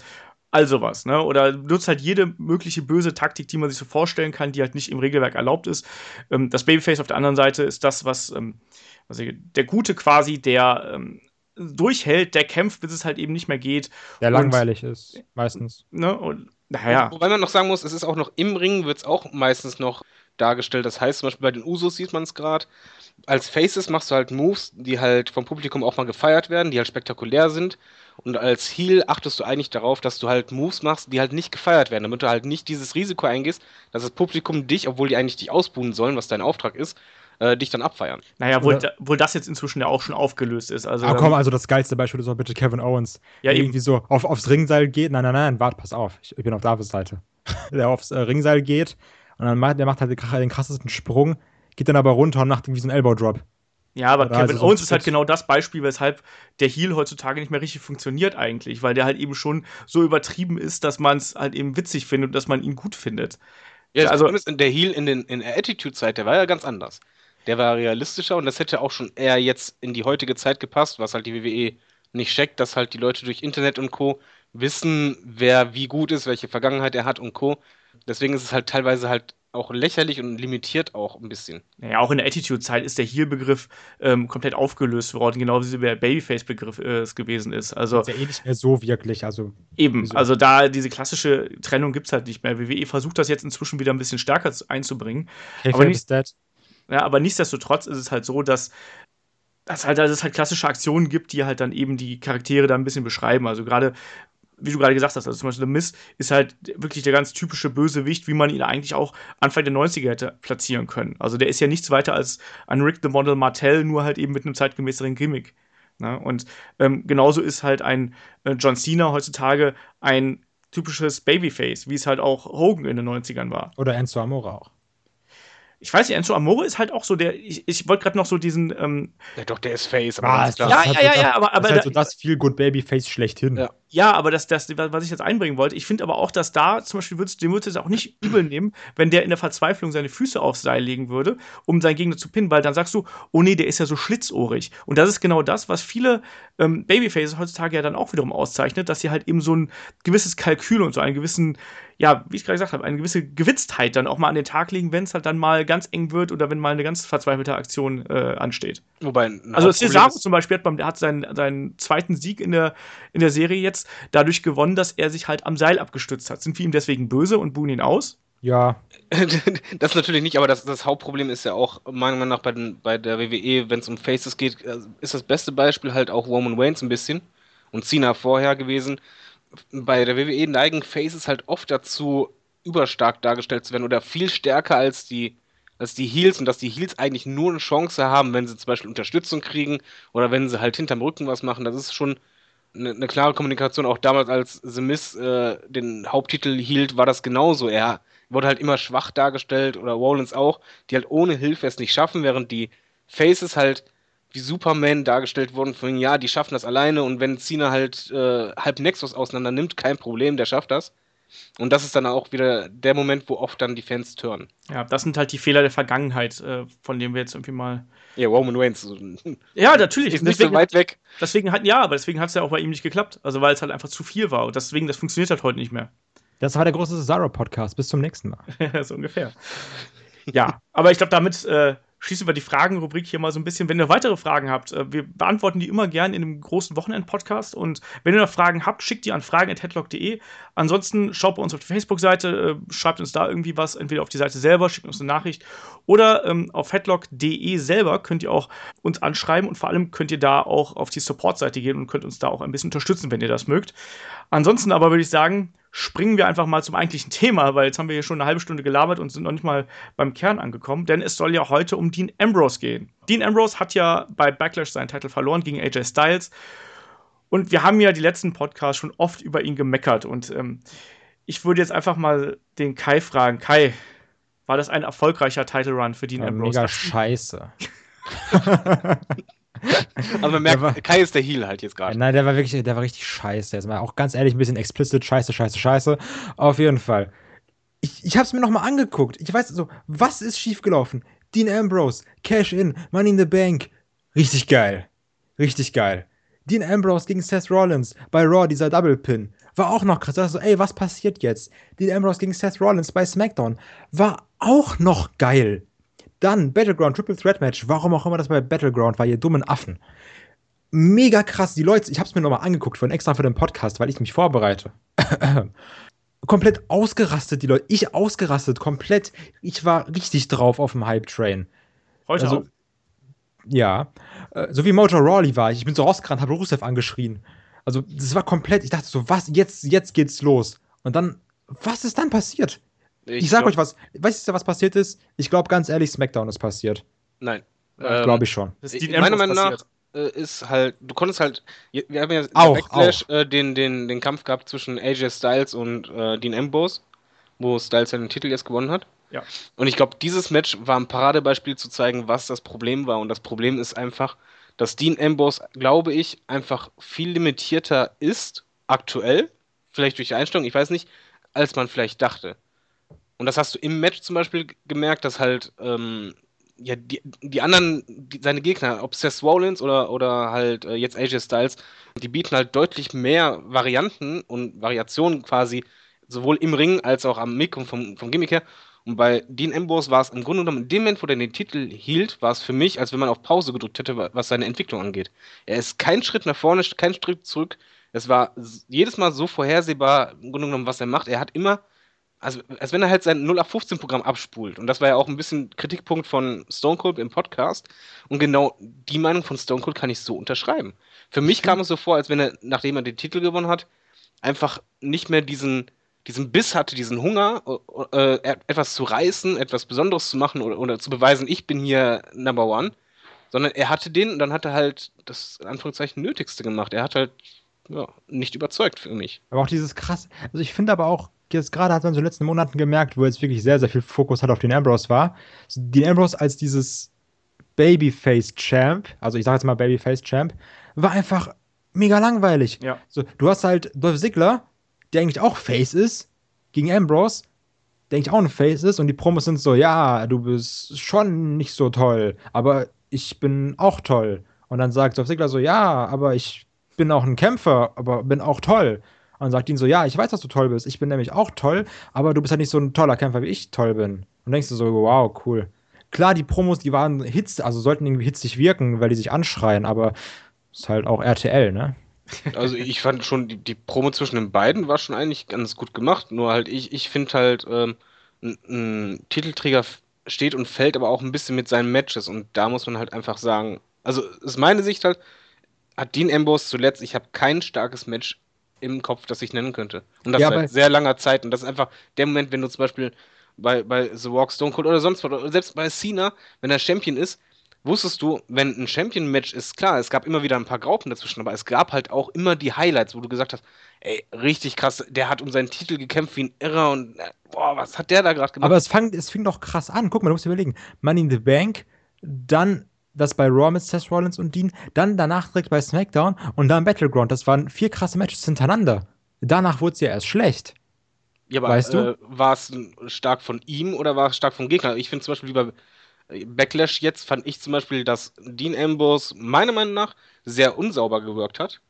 all sowas, ne? Oder nutzt halt jede mögliche böse Taktik, die man sich so vorstellen kann, die halt nicht im Regelwerk erlaubt ist. Ähm, das Babyface auf der anderen Seite ist das, was, ähm, was ich, der Gute quasi, der ähm, durchhält, der kämpft, bis es halt eben nicht mehr geht. Der Und- langweilig ist, meistens. Ne? Und naja. Wobei man noch sagen muss, es ist auch noch im Ring, wird es auch meistens noch dargestellt. Das heißt zum Beispiel bei den Usos sieht man es gerade. Als Faces machst du halt Moves, die halt vom Publikum auch mal gefeiert werden, die halt spektakulär sind. Und als Heel achtest du eigentlich darauf, dass du halt Moves machst, die halt nicht gefeiert werden, damit du halt nicht dieses Risiko eingehst, dass das Publikum dich, obwohl die eigentlich dich ausbuhen sollen, was dein Auftrag ist, äh, dich dann abfeiern. Naja, wohl, da, wohl das jetzt inzwischen ja auch schon aufgelöst ist. Also, Aber ähm, komm, also das geilste Beispiel ist doch bitte Kevin Owens. Ja, der eben. irgendwie so auf, aufs Ringseil geht. Nein, nein, nein, warte, pass auf. Ich, ich bin auf Davids Seite. der aufs äh, Ringseil geht und dann macht der macht halt den, krassesten Sprung, geht dann aber runter und macht irgendwie so einen Elbow Drop. Ja, aber Oder Kevin also so Owens ist halt genau das Beispiel, weshalb der Heel heutzutage nicht mehr richtig funktioniert eigentlich, weil der halt eben schon so übertrieben ist, dass man es halt eben witzig findet und dass man ihn gut findet. Ja, Also- der Heel in, den, in der Attitude-Zeit, der war ja ganz anders. Der war realistischer und das hätte auch schon eher jetzt in die heutige Zeit gepasst, was halt die WWE nicht checkt, dass halt die Leute durch Internet und Co. wissen, wer wie gut ist, welche Vergangenheit er hat und Co. Deswegen ist es halt teilweise halt auch lächerlich und limitiert auch ein bisschen. Naja, auch in der Attitude-Zeit ist der Heel-Begriff ähm, komplett aufgelöst worden, genauso wie der Babyface-Begriff äh, es gewesen ist. Also Ist ja eh nicht mehr so wirklich. Also, eben, Wieso? also da diese klassische Trennung gibt es halt nicht mehr. WWE versucht das jetzt inzwischen wieder ein bisschen stärker zu- einzubringen. Kayfabe nicht- is dead. Ja, aber nichtsdestotrotz ist es halt so, dass dass halt, dass es halt klassische Aktionen gibt, die halt dann eben die Charaktere da ein bisschen beschreiben. Also gerade wie du gerade gesagt hast, also zum Beispiel The Miz ist halt wirklich der ganz typische Bösewicht, wie man ihn eigentlich auch Anfang der 90er hätte platzieren können. Also der ist ja nichts weiter als ein Rick the Model Martell, nur halt eben mit einem zeitgemäßeren Gimmick. Ne? Und ähm, genauso ist halt ein äh, John Cena heutzutage ein typisches Babyface, wie es halt auch Hogan in den 90ern war. Oder Enzo Amore auch ich weiß nicht, Enzo Amore ist halt auch so der, ich, ich wollte gerade noch so diesen. Ähm, ja, doch, der ist Face, aber ah, ja, ja, ja, ja, aber, aber das ist halt so das Feel Good Baby Face schlechthin. Ja, ja aber das, das, was ich jetzt einbringen wollte, ich finde aber auch, dass da zum Beispiel würdest, den würdest du auch nicht übel nehmen, wenn der in der Verzweiflung seine Füße aufs Seil legen würde, um seinen Gegner zu pinnen, weil dann sagst du, oh nee, der ist ja so schlitzohrig. Und das ist genau das, was viele ähm, Babyfaces heutzutage ja dann auch wiederum auszeichnet, dass sie halt eben so ein gewisses Kalkül und so einen gewissen ja, wie ich gerade gesagt habe, eine gewisse Gewitztheit dann auch mal an den Tag legen, wenn es halt dann mal ganz eng wird oder wenn mal eine ganz verzweifelte Aktion äh, ansteht. Wobei, also Cesaro zum Beispiel hat, beim, hat seinen, seinen zweiten Sieg in der, in der Serie jetzt dadurch gewonnen, dass er sich halt am Seil abgestützt hat. Sind wir ihm deswegen böse und buhen ihn aus? Ja. das natürlich nicht, aber das, das Hauptproblem ist ja auch, meiner Meinung nach, bei, den, bei der WWE, wenn es um Faces geht, äh, ist das beste Beispiel halt auch Roman Reigns ein bisschen und Cena vorher gewesen bei der WWE neigen Faces halt oft dazu, überstark dargestellt zu werden oder viel stärker als die, als die Heels und dass die Heels eigentlich nur eine Chance haben, wenn sie zum Beispiel Unterstützung kriegen oder wenn sie halt hinterm Rücken was machen. Das ist schon eine, eine klare Kommunikation. Auch damals, als The Miz äh, den Haupttitel hielt, war das genauso. Er wurde halt immer schwach dargestellt oder Rollins auch, die halt ohne Hilfe es nicht schaffen, während die Faces halt wie Superman dargestellt wurden, von ja, die schaffen das alleine und wenn Cena halt äh, halb Nexus auseinander nimmt, kein Problem, der schafft das. Und das ist dann auch wieder der Moment, wo oft dann die Fans turnen. Ja, das sind halt die Fehler der Vergangenheit, äh, von denen wir jetzt irgendwie mal. Ja, Roman Reigns. Ja, natürlich. Ist nicht deswegen, so weit weg. Deswegen hat, ja, aber deswegen hat es ja auch bei ihm nicht geklappt. Also, weil es halt einfach zu viel war. Und deswegen, das funktioniert halt heute nicht mehr. Das war der große Cesaro-Podcast. Bis zum nächsten Mal. so ungefähr. Ja, aber ich glaube, damit äh, schließen wir die Fragenrubrik hier mal so ein bisschen. Wenn ihr weitere Fragen habt, äh, wir beantworten die immer gern in einem großen Wochenend-Podcast. Und wenn ihr noch Fragen habt, schickt die an fragen.headlock.de. Ansonsten schaut bei uns auf die Facebook-Seite, äh, schreibt uns da irgendwie was, entweder auf die Seite selber, schickt uns eine Nachricht oder ähm, auf headlock.de selber könnt ihr auch uns anschreiben und vor allem könnt ihr da auch auf die Support-Seite gehen und könnt uns da auch ein bisschen unterstützen, wenn ihr das mögt. Ansonsten aber würde ich sagen, springen wir einfach mal zum eigentlichen Thema, weil jetzt haben wir hier schon eine halbe Stunde gelabert und sind noch nicht mal beim Kern angekommen, denn es soll ja heute um Dean Ambrose gehen. Dean Ambrose hat ja bei Backlash seinen Titel verloren gegen AJ Styles und wir haben ja die letzten Podcasts schon oft über ihn gemeckert und ähm, ich würde jetzt einfach mal den Kai fragen, Kai, war das ein erfolgreicher Title Run für Dean ja, Ambrose? Mega scheiße. Aber man merkt, war, Kai ist der Heal halt jetzt gerade. Nein, der war wirklich, der war richtig scheiße. Jetzt mal auch ganz ehrlich, ein bisschen explicit, scheiße, scheiße, scheiße. Auf jeden Fall. Ich, ich hab's mir nochmal angeguckt. Ich weiß so, was ist schiefgelaufen? Dean Ambrose, Cash In, Money in the Bank. Richtig geil. Richtig geil. Dean Ambrose gegen Seth Rollins bei Raw, dieser Double Pin. War auch noch krass. Also, ey, was passiert jetzt? Dean Ambrose gegen Seth Rollins bei SmackDown. War auch noch geil. Dann Battleground Triple Threat Match. Warum auch immer das bei Battleground war, ihr dummen Affen. Mega krass. Die Leute, ich habe es mir nochmal angeguckt, von extra für den Podcast, weil ich mich vorbereite. komplett ausgerastet, die Leute. Ich ausgerastet, komplett. Ich war richtig drauf auf dem Hype-Train. Heute also, auch? Ja. Äh, so wie Mojo Rawley war ich. Ich bin so rausgerannt, habe Rusev angeschrien. Also, das war komplett. Ich dachte so, was? Jetzt, jetzt geht's los. Und dann, was ist dann passiert? Ich, ich sag glaub, euch was. Weißt du, was passiert ist? Ich glaube ganz ehrlich, SmackDown ist passiert. Nein. Ähm, glaube ich schon. meiner Meinung nach äh, ist halt, du konntest halt, wir haben ja auch, Backlash äh, den, den, den Kampf gehabt zwischen AJ Styles und äh, Dean Ambrose, wo Styles ja den Titel jetzt gewonnen hat. Ja. Und ich glaube, dieses Match war ein Paradebeispiel zu zeigen, was das Problem war. Und das Problem ist einfach, dass Dean Ambrose, glaube ich, einfach viel limitierter ist, aktuell, vielleicht durch die Einstellung, ich weiß nicht, als man vielleicht dachte. Und das hast du im Match zum Beispiel gemerkt, dass halt ähm, ja, die, die anderen, die, seine Gegner, ob Seth Rollins oder, oder halt äh, jetzt AJ Styles, die bieten halt deutlich mehr Varianten und Variationen quasi, sowohl im Ring als auch am und vom, vom Gimmick her. Und bei Dean Ambrose war es im Grunde genommen, in dem Moment, wo er den Titel hielt, war es für mich, als wenn man auf Pause gedrückt hätte, was seine Entwicklung angeht. Er ist kein Schritt nach vorne, kein Schritt zurück. Es war jedes Mal so vorhersehbar, im Grunde genommen, was er macht. Er hat immer also als wenn er halt sein 0 auf 15 Programm abspult. Und das war ja auch ein bisschen Kritikpunkt von Stone Cold im Podcast. Und genau die Meinung von Stone Cold kann ich so unterschreiben. Für mich kam es so vor, als wenn er, nachdem er den Titel gewonnen hat, einfach nicht mehr diesen, diesen Biss hatte, diesen Hunger, äh, etwas zu reißen, etwas Besonderes zu machen oder, oder zu beweisen, ich bin hier Number One, sondern er hatte den und dann hat er halt das in Anführungszeichen Nötigste gemacht. Er hat halt ja, nicht überzeugt für mich. Aber auch dieses krass, also ich finde aber auch, jetzt gerade hat man so in den letzten Monaten gemerkt, wo jetzt wirklich sehr, sehr viel Fokus hat auf den Ambrose war, den Ambrose als dieses Babyface-Champ, also ich sage jetzt mal Babyface-Champ, war einfach mega langweilig. Ja. So, du hast halt Dolph Ziggler, der eigentlich auch Face ist, gegen Ambrose, der eigentlich auch ein Face ist und die Promos sind so, ja, du bist schon nicht so toll, aber ich bin auch toll. Und dann sagt Dolph Ziggler so, ja, aber ich bin auch ein Kämpfer, aber bin auch toll. Und sagt ihn so, ja, ich weiß, dass du toll bist. Ich bin nämlich auch toll, aber du bist halt nicht so ein toller Kämpfer, wie ich toll bin. Und denkst du so, wow, cool. Klar, die Promos, die waren hitz, also sollten irgendwie hitzig wirken, weil die sich anschreien, aber ist halt auch RTL, ne? Also ich fand schon, die, die Promo zwischen den beiden war schon eigentlich ganz gut gemacht, nur halt ich, ich finde halt, ähm, ein, ein Titelträger steht und fällt aber auch ein bisschen mit seinen Matches und da muss man halt einfach sagen, also ist meine Sicht halt, hat Dean Ambrose zuletzt, ich habe kein starkes Match im Kopf, das ich nennen könnte. Und das Ja, seit sehr langer Zeit. Und das ist einfach der Moment, wenn du zum Beispiel bei, bei The Walk Stone Cold oder sonst was, oder selbst bei Cena, wenn er Champion ist, wusstest du, wenn ein Champion-Match ist, klar, es gab immer wieder ein paar Graupen dazwischen, aber es gab halt auch immer die Highlights, wo du gesagt hast, ey, richtig krass, der hat um seinen Titel gekämpft wie ein Irrer und äh, boah, was hat der da gerade gemacht? Aber es, fang, es fing doch krass an. Guck mal, du musst dir überlegen. Money in the Bank, dann das bei Raw mit Seth Rollins und Dean, dann danach direkt bei SmackDown und dann Battleground. Das waren vier krasse Matches hintereinander. Danach wurde es ja erst schlecht. Ja, aber Weißt du? äh, war es stark von ihm oder war es stark vom Gegner? Ich finde zum Beispiel wie bei Backlash jetzt, fand ich zum Beispiel, dass Dean Ambrose meiner Meinung nach sehr unsauber gewirkt hat,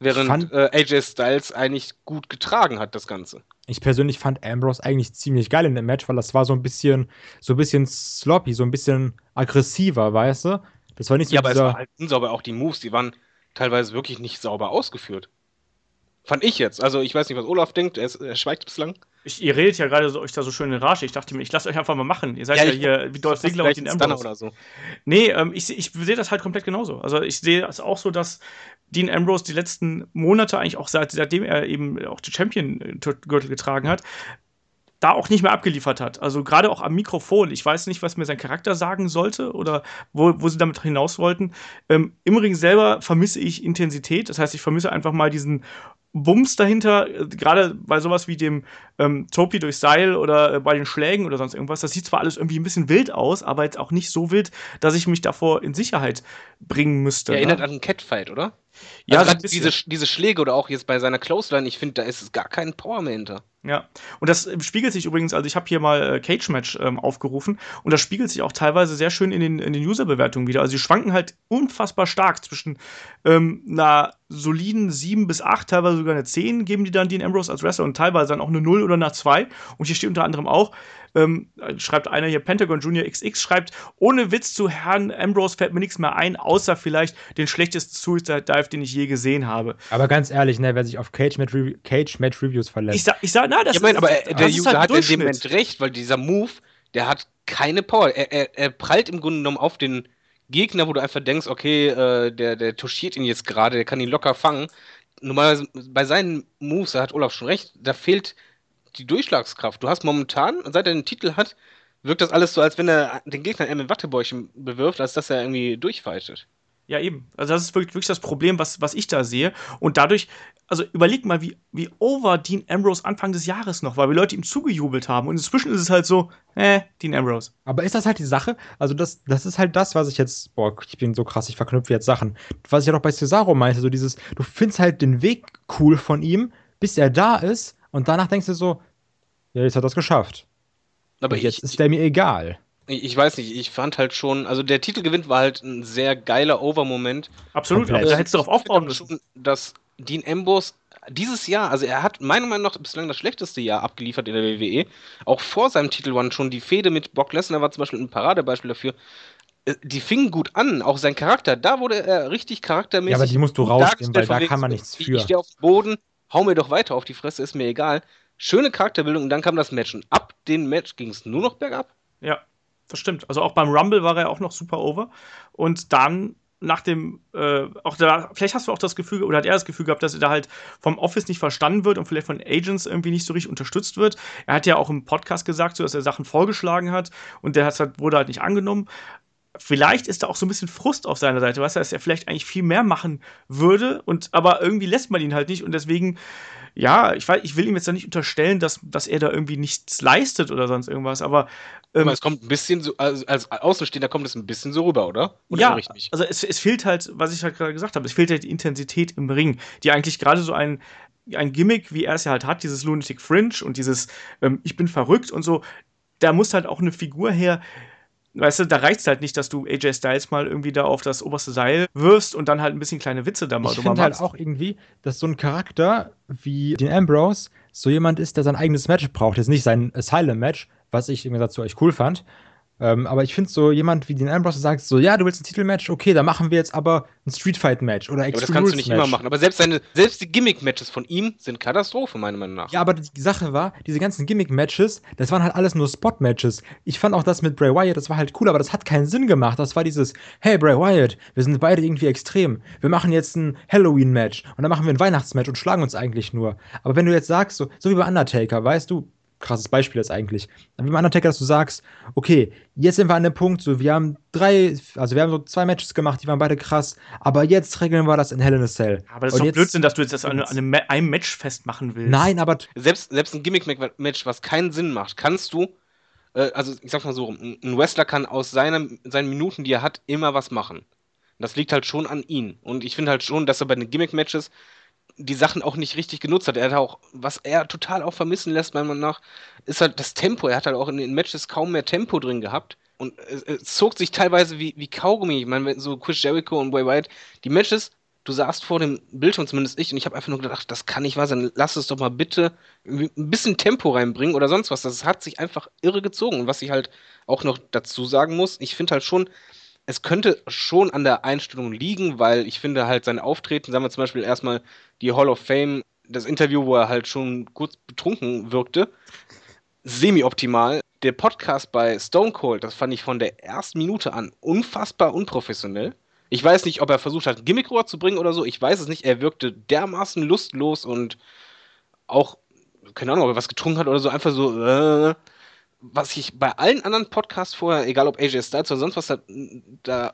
während fand- äh, AJ Styles eigentlich gut getragen hat, das Ganze. Ich persönlich fand Ambrose eigentlich ziemlich geil in dem Match, weil das war so ein bisschen, so ein bisschen sloppy, so ein bisschen aggressiver, weißt du? Das war nicht so Ja, aber es war halt unsauber, auch die Moves, die waren teilweise wirklich nicht sauber ausgeführt. Fand ich jetzt. Also ich weiß nicht, was Olaf denkt, er, ist, er schweigt bislang. Ich, ihr redet ja gerade so, euch da so schön in Rage. Ich dachte mir, ich lasse euch einfach mal machen. Ihr seid ja, ich- hier wie Dolph Ziggler und den Ambrose. oder so. Nee, ähm, ich, ich sehe das halt komplett genauso. Also ich sehe das auch so, dass Dean Ambrose die letzten Monate, eigentlich auch seit, seitdem er eben auch den Champion-Gürtel getragen hat, da auch nicht mehr abgeliefert hat. Also gerade auch am Mikrofon. Ich weiß nicht, was mir sein Charakter sagen sollte oder wo, wo sie damit hinaus wollten. Ähm, Im Ring selber vermisse ich Intensität. Das heißt, ich vermisse einfach mal diesen Bums dahinter, äh, gerade bei sowas wie dem ähm, Topi durch Seil oder äh, bei den Schlägen oder sonst irgendwas. Das sieht zwar alles irgendwie ein bisschen wild aus, aber jetzt auch nicht so wild, dass ich mich davor in Sicherheit bringen müsste. Der erinnert ne? an einen Catfight, oder? Ja, also so diese, diese Schläge oder auch jetzt bei seiner Clothesline, ich finde, da ist gar kein Power mehr hinter. Ja, und das äh, spiegelt sich übrigens, also ich habe hier mal äh, Cage Match ähm, aufgerufen und das spiegelt sich auch teilweise sehr schön in den, in den User-Bewertungen wieder. Also die schwanken halt unfassbar stark zwischen ähm, einer soliden 7 bis 8, teilweise sogar eine 10 geben die dann Dean Ambrose als Wrestler und teilweise dann auch eine 0 oder eine 2. Und hier steht unter anderem auch, ähm, schreibt einer hier, Pentagon Junior XX schreibt, ohne Witz zu Herrn Ambrose fällt mir nichts mehr ein, außer vielleicht den schlechtesten Suicide Dive, den ich je gesehen habe. aber ganz ehrlich, ne, wer sich auf Cage Match, Rev Cage Match Reviews verlässt. Ich sag, ich sag, na, das ich meine, ist- aber äh, das der ist User halt hat in dem. Moment recht, weil dieser Move, der hat keine Power. Er, er, er prallt im Grunde genommen auf den Gegner, wo du einfach denkst, okay, äh, der, der touchiert ihn jetzt gerade, der kann ihn locker fangen. Normalerweise bei seinen Moves, da hat Olaf schon recht, da fehlt die Durchschlagskraft. Du hast momentan, seit er den Titel hat, wirkt das alles so, als wenn er den Gegner eher mit Wattebäuchchen bewirft, als dass er irgendwie durchfightet. Ja, eben. Also das ist wirklich, wirklich das Problem, was, was ich da sehe. Und dadurch, also überleg mal, wie, wie over Dean Ambrose Anfang des Jahres noch war, wie Leute ihm zugejubelt haben. Und inzwischen ist es halt so, äh, Dean Ambrose. Aber ist das halt die Sache? Also, das, das ist halt das, was ich jetzt, boah, ich bin so krass, ich verknüpfe jetzt Sachen. Was ich ja noch bei Cesaro meinte, so dieses, du findest halt den Weg cool von ihm, bis er da ist, und danach denkst du so, ja, jetzt hat er es geschafft. Aber Und jetzt ich, ist der mir egal. Ich, weiß nicht, ich fand halt schon, also der Titelgewinn war halt ein sehr geiler Over-Moment. Absolut. Aber da hättest du darauf Ich finde aufbauen müssen. schon, dass Dean Ambrose dieses Jahr, also er hat meiner Meinung nach bislang das schlechteste Jahr abgeliefert in der WWE. Auch vor seinem Titel waren schon die Fehde mit Brock Lesnar war zum Beispiel ein Paradebeispiel dafür. Äh, Die fingen gut an, auch sein Charakter. Da wurde er richtig charaktermäßig. Ja, aber die musst du rausnehmen, weil da kann man nichts ich, für. Ich stehe auf dem Boden, hau mir doch weiter auf die Fresse, ist mir egal. Schöne Charakterbildung und dann kam das Match. Und ab dem Match ging es nur noch bergab. Ja, das stimmt. Also auch beim Rumble war er auch noch super over. Und dann nach dem, äh, auch da, vielleicht hast du auch das Gefühl, oder hat er das Gefühl gehabt, dass er da halt vom Office nicht verstanden wird und vielleicht von Agents irgendwie nicht so richtig unterstützt wird. Er hat ja auch im Podcast gesagt, so, dass er Sachen vorgeschlagen hat und der halt, wurde halt nicht angenommen. Vielleicht ist da auch so ein bisschen Frust auf seiner Seite, was er, dass er vielleicht eigentlich viel mehr machen würde und aber irgendwie lässt man ihn halt nicht und deswegen ja, ich, weiß, ich will ihm jetzt da nicht unterstellen, dass, dass er da irgendwie nichts leistet oder sonst irgendwas, aber. Ähm, aber es kommt ein bisschen so, also als Außenstehender kommt es ein bisschen so rüber, oder? oder ja, also es, es fehlt halt, was ich halt gerade gesagt habe, es fehlt halt die Intensität im Ring, die eigentlich gerade so ein, ein Gimmick, wie er es ja halt hat, dieses Lunatic Fringe und dieses ähm, Ich bin verrückt und so, da muss halt auch eine Figur her, Weißt du, da reicht es halt nicht, dass du AJ Styles mal irgendwie da auf das oberste Seil wirfst und dann halt ein bisschen kleine Witze da mal ich finde halt auch irgendwie, dass so ein Charakter wie den Ambrose so jemand ist, der sein eigenes Match braucht. Jetzt nicht sein Asylum-Match, was ich im Gegensatz zu euch cool fand, ähm, aber ich finde so jemand wie den Ambrose sagt so, ja, du willst ein Titelmatch, okay, dann machen wir jetzt aber ein Streetfight-Match oder Extreme ja, Das kannst du nicht immer machen. Aber selbst seine, selbst die Gimmick-Matches von ihm sind Katastrophe, meiner Meinung nach. Ja, aber die Sache war, diese ganzen Gimmick-Matches, das waren halt alles nur Spot-Matches. Ich fand auch das mit Bray Wyatt, das war halt cool, aber das hat keinen Sinn gemacht. Das war dieses, hey Bray Wyatt, wir sind beide irgendwie extrem. Wir machen jetzt ein Halloween-Match und dann machen wir ein Weihnachtsmatch und schlagen uns eigentlich nur. Aber wenn du jetzt sagst, so, so wie bei Undertaker, weißt du, krasses Beispiel jetzt eigentlich. Wie beim Undertaker, dass du sagst, okay, jetzt sind wir an dem Punkt, so wir haben drei, also wir haben so zwei Matches gemacht, die waren beide krass, aber jetzt regeln wir das in Hell in a Cell. Aber das ist doch Blödsinn, dass du jetzt das an, an einem, Match festmachen willst. Nein, aber selbst, selbst ein Gimmick-Match, was keinen Sinn macht, kannst du, äh, also ich sag's mal so, ein Wrestler kann aus seinem, seinen Minuten, die er hat, immer was machen. Das liegt halt schon an ihm. Und ich finde halt schon, dass er bei den Gimmick-Matches die Sachen auch nicht richtig genutzt hat. Er hat auch, was er total auch vermissen lässt, meiner Meinung nach, ist halt das Tempo. Er hat halt auch in den Matches kaum mehr Tempo drin gehabt. Und es, es zog sich teilweise wie, wie Kaugummi. Ich meine, so Chris Jericho und Way White, die Matches, du saßt vor dem Bildschirm, zumindest ich, und ich habe einfach nur gedacht, das kann nicht wahr sein. Lass es doch mal bitte ein bisschen Tempo reinbringen oder sonst was. Das hat sich einfach irre gezogen. Und was ich halt auch noch dazu sagen muss, ich finde halt schon, es könnte schon an der Einstellung liegen, weil ich finde halt sein Auftreten, sagen wir zum Beispiel erstmal die Hall of Fame, das Interview, wo er halt schon kurz betrunken wirkte, semi-optimal. Der Podcast bei Stone Cold, das fand ich von der ersten Minute an unfassbar unprofessionell. Ich weiß nicht, ob er versucht hat, Gimmickrohr zu bringen oder so. Ich weiß es nicht. Er wirkte dermaßen lustlos und auch, keine Ahnung, ob er was getrunken hat oder so, einfach so, äh, was ich bei allen anderen Podcasts vorher, egal ob AJ Styles oder sonst was da, da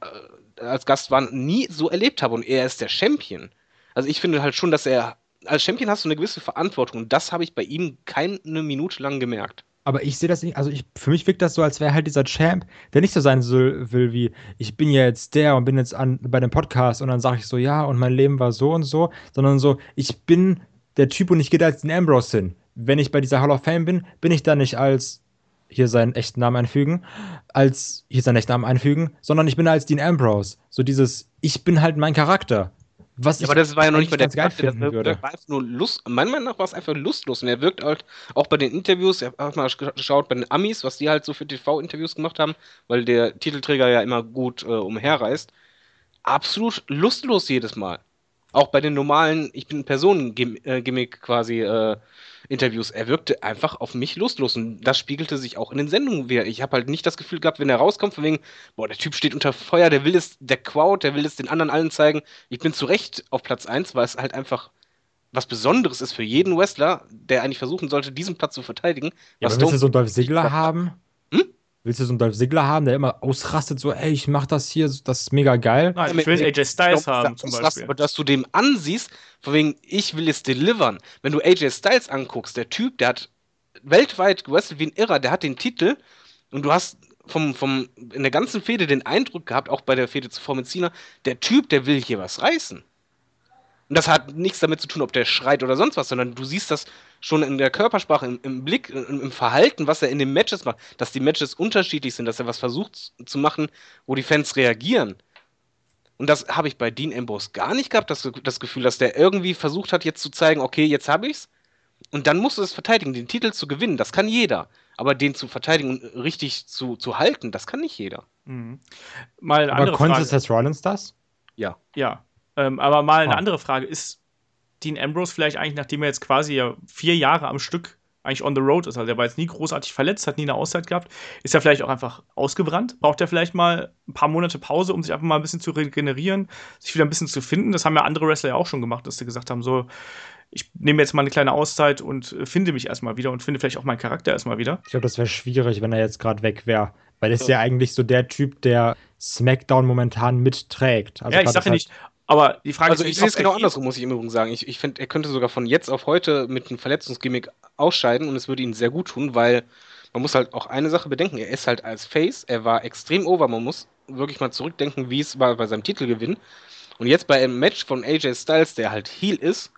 äh, als Gast waren, nie so erlebt habe. Und er ist der Champion. Also ich finde halt schon, dass er als Champion hast du eine gewisse Verantwortung. Und das habe ich bei ihm keine Minute lang gemerkt. Aber ich sehe das nicht, also ich, für mich wirkt das so, als wäre halt dieser Champ, der nicht so sein soll, will wie, ich bin ja jetzt der und bin jetzt an, bei dem Podcast und dann sage ich so, ja, und mein Leben war so und so, sondern so, ich bin der Typ und ich gehe da als den Ambrose hin. Wenn ich bei dieser Hall of Fame bin, bin ich da nicht als hier seinen echten Namen einfügen, als hier seinen echten Namen einfügen, sondern ich bin als Dean Ambrose. So dieses, ich bin halt mein Charakter. Was ja, aber das war ja noch nicht mal der Charakter, das war einfach nur Lust. Meiner Meinung nach war es einfach lustlos. Und er wirkt halt auch bei den Interviews, ich habe mal geschaut bei den Amis, was die halt so für TV-Interviews gemacht haben, weil der Titelträger ja immer gut äh, umherreist. Absolut lustlos jedes Mal. Auch bei den normalen, ich bin Personen-Gimmick quasi äh, Interviews. Er wirkte einfach auf mich lustlos und das spiegelte sich auch in den Sendungen wieder. Ich habe halt nicht das Gefühl gehabt, wenn er rauskommt, von wegen, boah, der Typ steht unter Feuer, der will es, der Crowd, der will es den anderen allen zeigen. Ich bin zu Recht auf Platz 1, weil es halt einfach was Besonderes ist für jeden Wrestler, der eigentlich versuchen sollte, diesen Platz zu verteidigen. Ja, was aber willst du so einen Dolph Ziggler haben? Willst du so einen Dolph Ziggler haben, der immer ausrastet, so, ey, ich mach das hier, das ist mega geil? Nein, ich will AJ Styles haben, zum Beispiel. Aber dass du dem ansiehst, von wegen, ich will es delivern. Wenn du AJ Styles anguckst, der Typ, der hat weltweit gewrestelt wie ein Irrer, der hat den Titel und du hast vom, vom, in der ganzen Fehde den Eindruck gehabt, auch bei der Fehde zuvor mit Cena, der Typ, der will hier was reißen. Und das hat nichts damit zu tun, ob der schreit oder sonst was, sondern du siehst das schon in der Körpersprache, im, im Blick, im, im, Verhalten, was er in den Matches macht, dass die Matches unterschiedlich sind, dass er was versucht zu machen, wo die Fans reagieren. Und das habe ich bei Dean Ambrose gar nicht gehabt, das, das Gefühl, dass der irgendwie versucht hat, jetzt zu zeigen, okay, jetzt habe ich's. Und dann musst du es verteidigen, den Titel zu gewinnen, das kann jeder. Aber den zu verteidigen und richtig zu, zu halten, das kann nicht jeder. Mhm. Mal eine Aber andere konnte Frage. Seth Rollins das? Ja. Ja. Ähm, aber mal eine ah. andere Frage. Ist Dean Ambrose vielleicht eigentlich, nachdem er jetzt quasi ja vier Jahre am Stück eigentlich on the road ist. Also er war jetzt nie großartig verletzt, hat nie eine Auszeit gehabt. Ist ja vielleicht auch einfach ausgebrannt. Braucht er vielleicht mal ein paar Monate Pause, um sich einfach mal ein bisschen zu regenerieren, sich wieder ein bisschen zu finden. Das haben ja andere Wrestler ja auch schon gemacht, dass sie gesagt haben, so, ich nehme jetzt mal eine kleine Auszeit und finde mich erstmal wieder und finde vielleicht auch meinen Charakter erstmal wieder. Ich glaube, das wäre schwierig, wenn er jetzt gerade weg wäre. Weil er ist ja eigentlich so der Typ, der SmackDown momentan mitträgt. Also ja, ich sage ja nicht, aber die Frage also ist, ich sehe es genau andersrum, muss ich im Übrigen sagen. Ich, ich finde, er könnte sogar von jetzt auf heute mit einem Verletzungsgimmick ausscheiden und es würde ihm sehr gut tun, weil man muss halt auch eine Sache bedenken. Er ist halt als Face, er war extrem over. Man muss wirklich mal zurückdenken, wie es war bei seinem Titelgewinn. Und jetzt bei einem Match von AJ Styles, der halt Heel ist,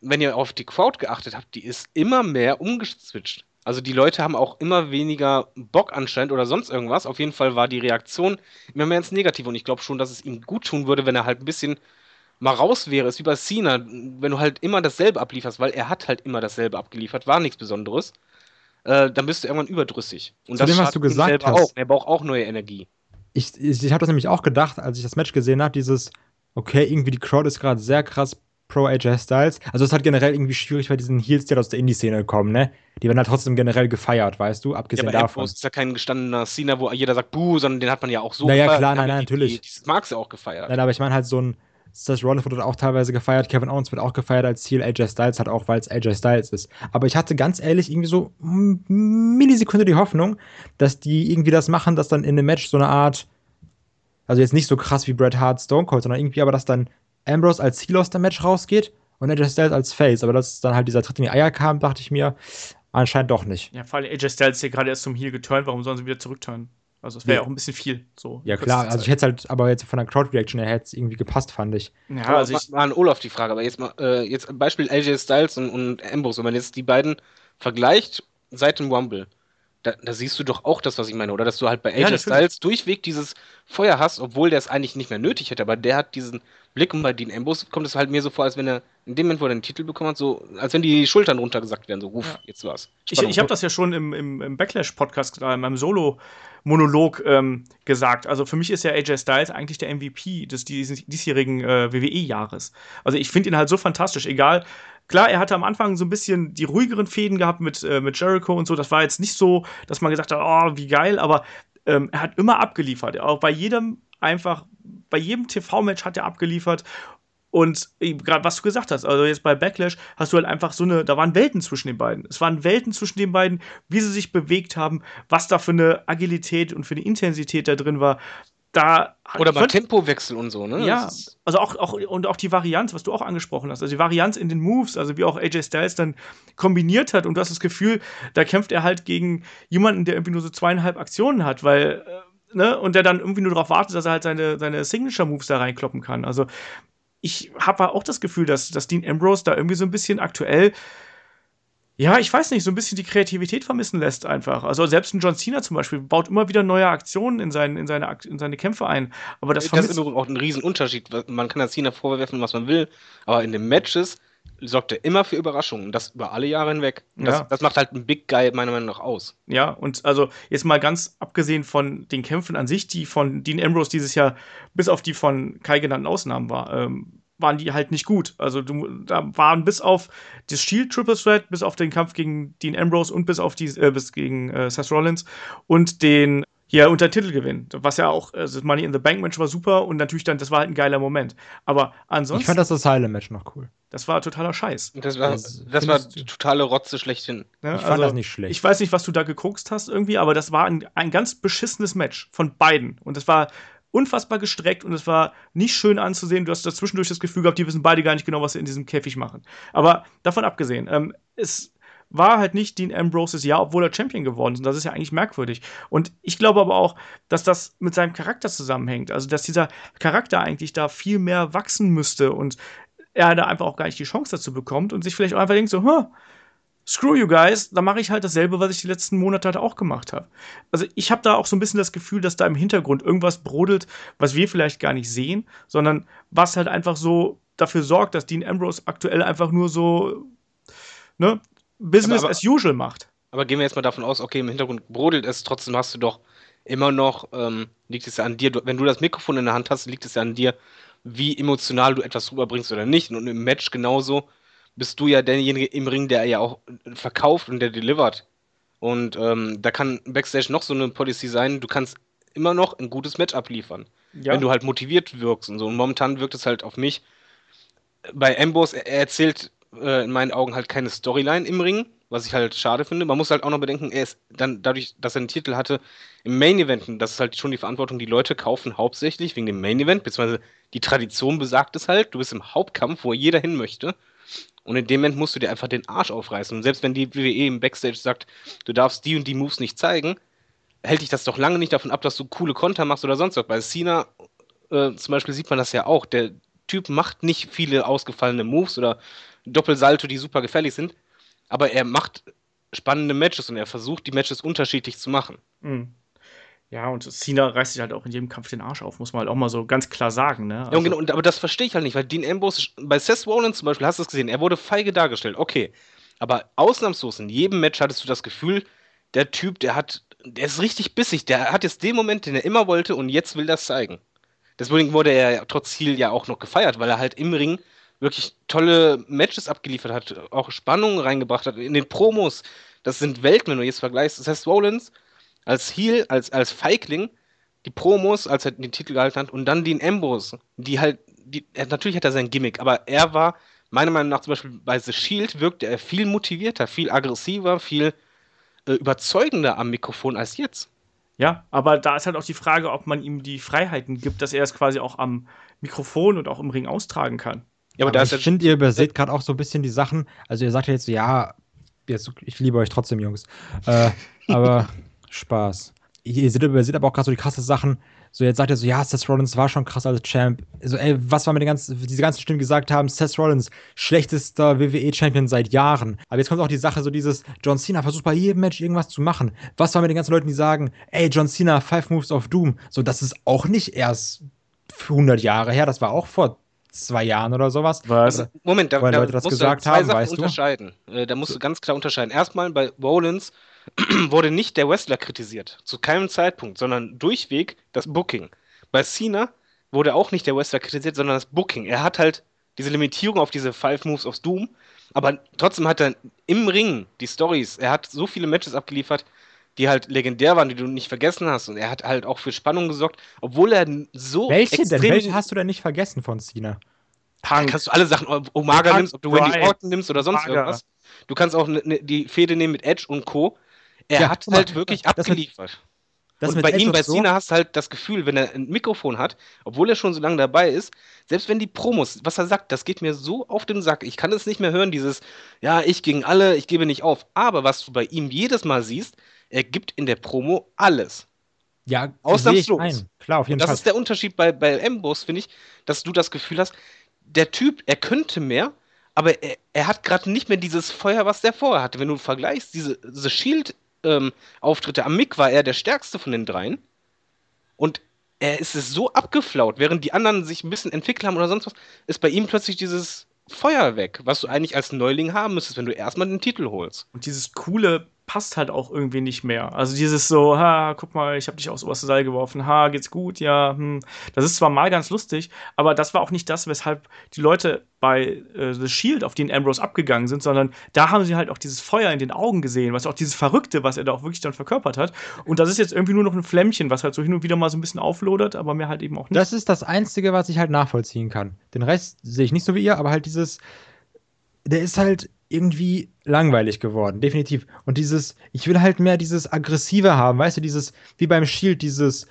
wenn ihr auf die Crowd geachtet habt, die ist immer mehr umgeswitcht. Also die Leute haben auch immer weniger Bock anscheinend oder sonst irgendwas. Auf jeden Fall war die Reaktion immer mehr ins Negative und ich glaube schon, dass es ihm gut tun würde, wenn er halt ein bisschen mal raus wäre. Es ist wie bei Cena, wenn du halt immer dasselbe ablieferst, weil er hat halt immer dasselbe abgeliefert, war nichts Besonderes. Äh, dann bist du irgendwann überdrüssig. Und Zu das dem, was du gesagt hast. Auch. Er braucht auch neue Energie. Ich, ich, ich habe das nämlich auch gedacht, als ich das Match gesehen habe, dieses, okay, irgendwie die Crowd ist gerade sehr krass pro AJ Styles. Also es ist halt generell irgendwie schwierig bei diesen Heels, die halt aus der Indie-Szene kommen, ne? Die werden halt trotzdem generell gefeiert, weißt du, abgesehen ja, aber davon. Ist ja kein gestandener Cena, wo jeder sagt, buh, sondern den hat man ja auch so naja, gefeiert. klar, nein, nein, natürlich. Die, die Marks ja auch gefeiert. Nein, aber ich meine halt so ein Seth Rollins wird auch teilweise gefeiert, Kevin Owens wird auch gefeiert als Ziel, AJ Styles hat auch, weil es AJ Styles ist. Aber ich hatte ganz ehrlich irgendwie so Millisekunde die Hoffnung, dass die irgendwie das machen, dass dann in dem Match so eine Art, also jetzt nicht so krass wie Bret Hart Stone Cold, sondern irgendwie aber, dass dann Ambrose als Ziel aus dem Match rausgeht und AJ Styles als Face. Aber dass dann halt dieser Tritt in die Eier kam, dachte ich mir, anscheinend doch nicht. Ja, vor allem AJ Styles ist ja gerade erst zum Heel geturnt, warum sollen sie wieder zurückturnen? Also es wäre ja. auch ein bisschen viel. So ja klar, also ich hätte halt, aber jetzt von der Crowd-Reaction her hätte es irgendwie gepasst, fand ich. Ja, aber also ich war an Olaf die Frage, aber jetzt mal, äh, jetzt Beispiel AJ Styles und, und Ambrose, wenn man jetzt die beiden vergleicht seit dem Rumble, da, da, siehst du doch auch das, was ich meine, oder? Dass du halt bei AJ ja, Styles durchweg dieses Feuer hast, obwohl der es eigentlich nicht mehr nötig hätte, aber der hat diesen Blick und bei Dean Ambrose kommt es halt mir so vor, als wenn er in dem Moment, wo er den Titel bekommen hat, so, als wenn die Schultern runtergesagt werden, so, ruf, ja. jetzt war's. Spannung. Ich, ich habe das ja schon im, im, im Backlash-Podcast, äh, in meinem Solo-Monolog ähm, gesagt. Also für mich ist ja AJ Styles eigentlich der MVP des dies, diesjährigen äh, WWE-Jahres. Also ich finde ihn halt so fantastisch, egal Klar, er hatte am Anfang so ein bisschen die ruhigeren Fäden gehabt mit, äh, mit Jericho und so. Das war jetzt nicht so, dass man gesagt hat, oh, wie geil, aber ähm, er hat immer abgeliefert. Auch bei jedem einfach, bei jedem TV-Match hat er abgeliefert. Und gerade was du gesagt hast, also jetzt bei Backlash hast du halt einfach so eine, da waren Welten zwischen den beiden. Es waren Welten zwischen den beiden, wie sie sich bewegt haben, was da für eine Agilität und für eine Intensität da drin war da oder bei Tempowechsel und so, ne? Ja, also auch, auch und auch die Varianz, was du auch angesprochen hast, also die Varianz in den Moves, also wie auch AJ Styles dann kombiniert hat und du hast das Gefühl, da kämpft er halt gegen jemanden, der irgendwie nur so zweieinhalb Aktionen hat, weil äh, ne, und der dann irgendwie nur darauf wartet, dass er halt seine, seine Signature Moves da reinkloppen kann. Also ich habe auch das Gefühl, dass, dass Dean Ambrose da irgendwie so ein bisschen aktuell ja, ich weiß nicht, so ein bisschen die Kreativität vermissen lässt einfach. Also selbst ein John Cena zum Beispiel baut immer wieder neue Aktionen in, sein, in, seine, in seine Kämpfe ein. Aber das, das ist auch ein Riesenunterschied. Man kann Cena vorwerfen, was man will, aber in den Matches sorgt er immer für Überraschungen. Das über alle Jahre hinweg. Das, ja. das macht halt ein Big Guy meiner Meinung nach aus. Ja, und also jetzt mal ganz abgesehen von den Kämpfen an sich, die von Dean Ambrose dieses Jahr bis auf die von Kai genannten Ausnahmen war, ähm, waren die halt nicht gut. Also du, da waren bis auf das Shield Triple Threat, bis auf den Kampf gegen Dean Ambrose und bis auf die, äh, bis gegen äh, Seth Rollins und den hier unter Titelgewinn, was ja auch, also das Money in the Bank Match war super und natürlich dann, das war halt ein geiler Moment. Aber ansonsten. Ich fand das Asylum Match noch cool. Das war totaler Scheiß. Das war, das, das war totale Rotze schlechthin. Ja, ich fand also, das nicht schlecht. Ich weiß nicht, was du da geguckt hast irgendwie, aber das war ein, ein ganz beschissenes Match von beiden. Und das war unfassbar gestreckt und es war nicht schön anzusehen. Du hast da zwischendurch das Gefühl gehabt, die wissen beide gar nicht genau, was sie in diesem Käfig machen. Aber davon abgesehen, ähm, es war halt nicht Dean Ambroses Jahr, obwohl er Champion geworden ist. Und das ist ja eigentlich merkwürdig. Und ich glaube aber auch, dass das mit seinem Charakter zusammenhängt. Also, dass dieser Charakter eigentlich da viel mehr wachsen müsste und er da einfach auch gar nicht die Chance dazu bekommt und sich vielleicht auch einfach denkt so, huh, screw you guys, da mache ich halt dasselbe, was ich die letzten Monate halt auch gemacht habe. Also ich habe da auch so ein bisschen das Gefühl, dass da im Hintergrund irgendwas brodelt, was wir vielleicht gar nicht sehen, sondern was halt einfach so dafür sorgt, dass Dean Ambrose aktuell einfach nur so ne, Business aber, as usual macht. Aber gehen wir jetzt mal davon aus, okay, im Hintergrund brodelt es, trotzdem hast du doch immer noch, ähm, liegt es ja an dir, wenn du das Mikrofon in der Hand hast, liegt es ja an dir, wie emotional du etwas rüberbringst oder nicht. Und im Match genauso bist du ja derjenige im Ring, der ja auch verkauft und der delivert. Und ähm, da kann Backstage noch so eine Policy sein, du kannst immer noch ein gutes Match abliefern. Ja. Wenn du halt motiviert wirkst und so. Und momentan wirkt es halt auf mich. Bei Ambrose, er erzählt äh, in meinen Augen halt keine Storyline im Ring, was ich halt schade finde. Man muss halt auch noch bedenken, er ist dann dadurch, dass er einen Titel hatte, im Main Event, das ist halt schon die Verantwortung, die Leute kaufen hauptsächlich wegen dem Main Event, beziehungsweise die Tradition besagt es halt, du bist im Hauptkampf, wo jeder hin möchte. Und in dem Moment musst du dir einfach den Arsch aufreißen. Und selbst wenn die WWE im Backstage sagt, du darfst die und die Moves nicht zeigen, hält dich das doch lange nicht davon ab, dass du coole Konter machst oder sonst was. Bei Cena äh, zum Beispiel sieht man das ja auch. Der Typ macht nicht viele ausgefallene Moves oder Doppelsalto, die super gefährlich sind, aber er macht spannende Matches und er versucht, die Matches unterschiedlich zu machen. Mhm. Ja, und Cena reißt sich halt auch in jedem Kampf den Arsch auf, muss man halt auch mal so ganz klar sagen. Ne? Ja, und genau, und, aber das verstehe ich halt nicht, weil Dean Ambrose, bei Seth Rollins zum Beispiel, hast du es gesehen, er wurde feige dargestellt, okay. Aber ausnahmslos in jedem Match hattest du das Gefühl, der Typ, der hat, der ist richtig bissig, der hat jetzt den Moment, den er immer wollte und jetzt will das zeigen. Deswegen wurde er ja trotz Ziel ja auch noch gefeiert, weil er halt im Ring wirklich tolle Matches abgeliefert hat, auch Spannungen reingebracht hat. In den Promos, das sind Welten, wenn du jetzt vergleichst. Seth Rollins als Heel, als, als Feigling, die Promos, als er den Titel gehalten hat, und dann Dean Ambrose, die halt, die, natürlich hat er sein Gimmick, aber er war, meiner Meinung nach, zum Beispiel bei The Shield wirkte er viel motivierter, viel aggressiver, viel äh, überzeugender am Mikrofon als jetzt. Ja, aber da ist halt auch die Frage, ob man ihm die Freiheiten gibt, dass er es quasi auch am Mikrofon und auch im Ring austragen kann. Ja, aber, aber ich finde, ihr überseht gerade auch so ein bisschen die Sachen. Also ihr sagt ja jetzt so, ja, jetzt, ich liebe euch trotzdem, Jungs. Äh, aber Spaß. Ihr seht, überseht aber auch gerade so die krasse Sachen. So, jetzt sagt er so, ja, Seth Rollins war schon krass als Champ. So, ey, was wir mit den ganzen, diese ganzen Stimmen gesagt haben, Seth Rollins, schlechtester WWE-Champion seit Jahren. Aber jetzt kommt auch die Sache, so dieses, John Cena versucht bei jedem Match irgendwas zu machen. Was war mit den ganzen Leuten, die sagen, ey, John Cena, Five Moves of Doom. So, das ist auch nicht erst 100 Jahre her, das war auch vor zwei Jahren oder sowas. Was? Moment, da, da Leute das gesagt haben, weißt unterscheiden. du? Äh, da musst du ganz klar unterscheiden. Erstmal bei Rollins wurde nicht der Wrestler kritisiert, zu keinem Zeitpunkt, sondern durchweg das Booking. Bei Cena wurde auch nicht der Wrestler kritisiert, sondern das Booking. Er hat halt diese Limitierung auf diese Five Moves of Doom, aber trotzdem hat er im Ring die Stories, er hat so viele Matches abgeliefert, die halt legendär waren, die du nicht vergessen hast. Und er hat halt auch für Spannung gesorgt, obwohl er so. Welche denn? Welche hast du denn nicht vergessen von Cena? Punk. Kannst du alle Sachen, ob Umaga nimmst, ob du Randy Orton nimmst oder sonst Umaga. irgendwas. Du kannst auch ne, ne, die Fehde nehmen mit Edge und Co. Er ja, hat halt wirklich abgeliefert. Das und bei ihm, bei Cena, so? hast du halt das Gefühl, wenn er ein Mikrofon hat, obwohl er schon so lange dabei ist, selbst wenn die Promos, was er sagt, das geht mir so auf den Sack. Ich kann es nicht mehr hören, dieses, ja, ich gegen alle, ich gebe nicht auf. Aber was du bei ihm jedes Mal siehst, er gibt in der Promo alles. Ja, ausnahmslos. Klar, auf jeden und das Fall. ist der Unterschied bei, bei Ambos, finde ich, dass du das Gefühl hast, der Typ, er könnte mehr, aber er, er hat gerade nicht mehr dieses Feuer, was der vorher hatte. Wenn du vergleichst, diese, diese Shield-Auftritte ähm, am Mick war er der stärkste von den dreien. Und er ist es so abgeflaut, während die anderen sich ein bisschen entwickelt haben oder sonst was, ist bei ihm plötzlich dieses Feuer weg, was du eigentlich als Neuling haben müsstest, wenn du erstmal den Titel holst. Und dieses coole passt halt auch irgendwie nicht mehr. Also dieses so, ha, guck mal, ich habe dich aufs oberste Seil geworfen, ha, geht's gut, ja, hm. Das ist zwar mal ganz lustig, aber das war auch nicht das, weshalb die Leute bei äh, The Shield auf den Ambrose abgegangen sind, sondern da haben sie halt auch dieses Feuer in den Augen gesehen, was auch dieses Verrückte, was er da auch wirklich dann verkörpert hat. Und das ist jetzt irgendwie nur noch ein Flämmchen, was halt so hin und wieder mal so ein bisschen auflodert, aber mehr halt eben auch nicht. Das ist das Einzige, was ich halt nachvollziehen kann. Den Rest sehe ich nicht so wie ihr, aber halt dieses, der ist halt irgendwie langweilig geworden, definitiv. Und dieses, ich will halt mehr dieses Aggressive haben, weißt du, dieses, wie beim Shield, dieses,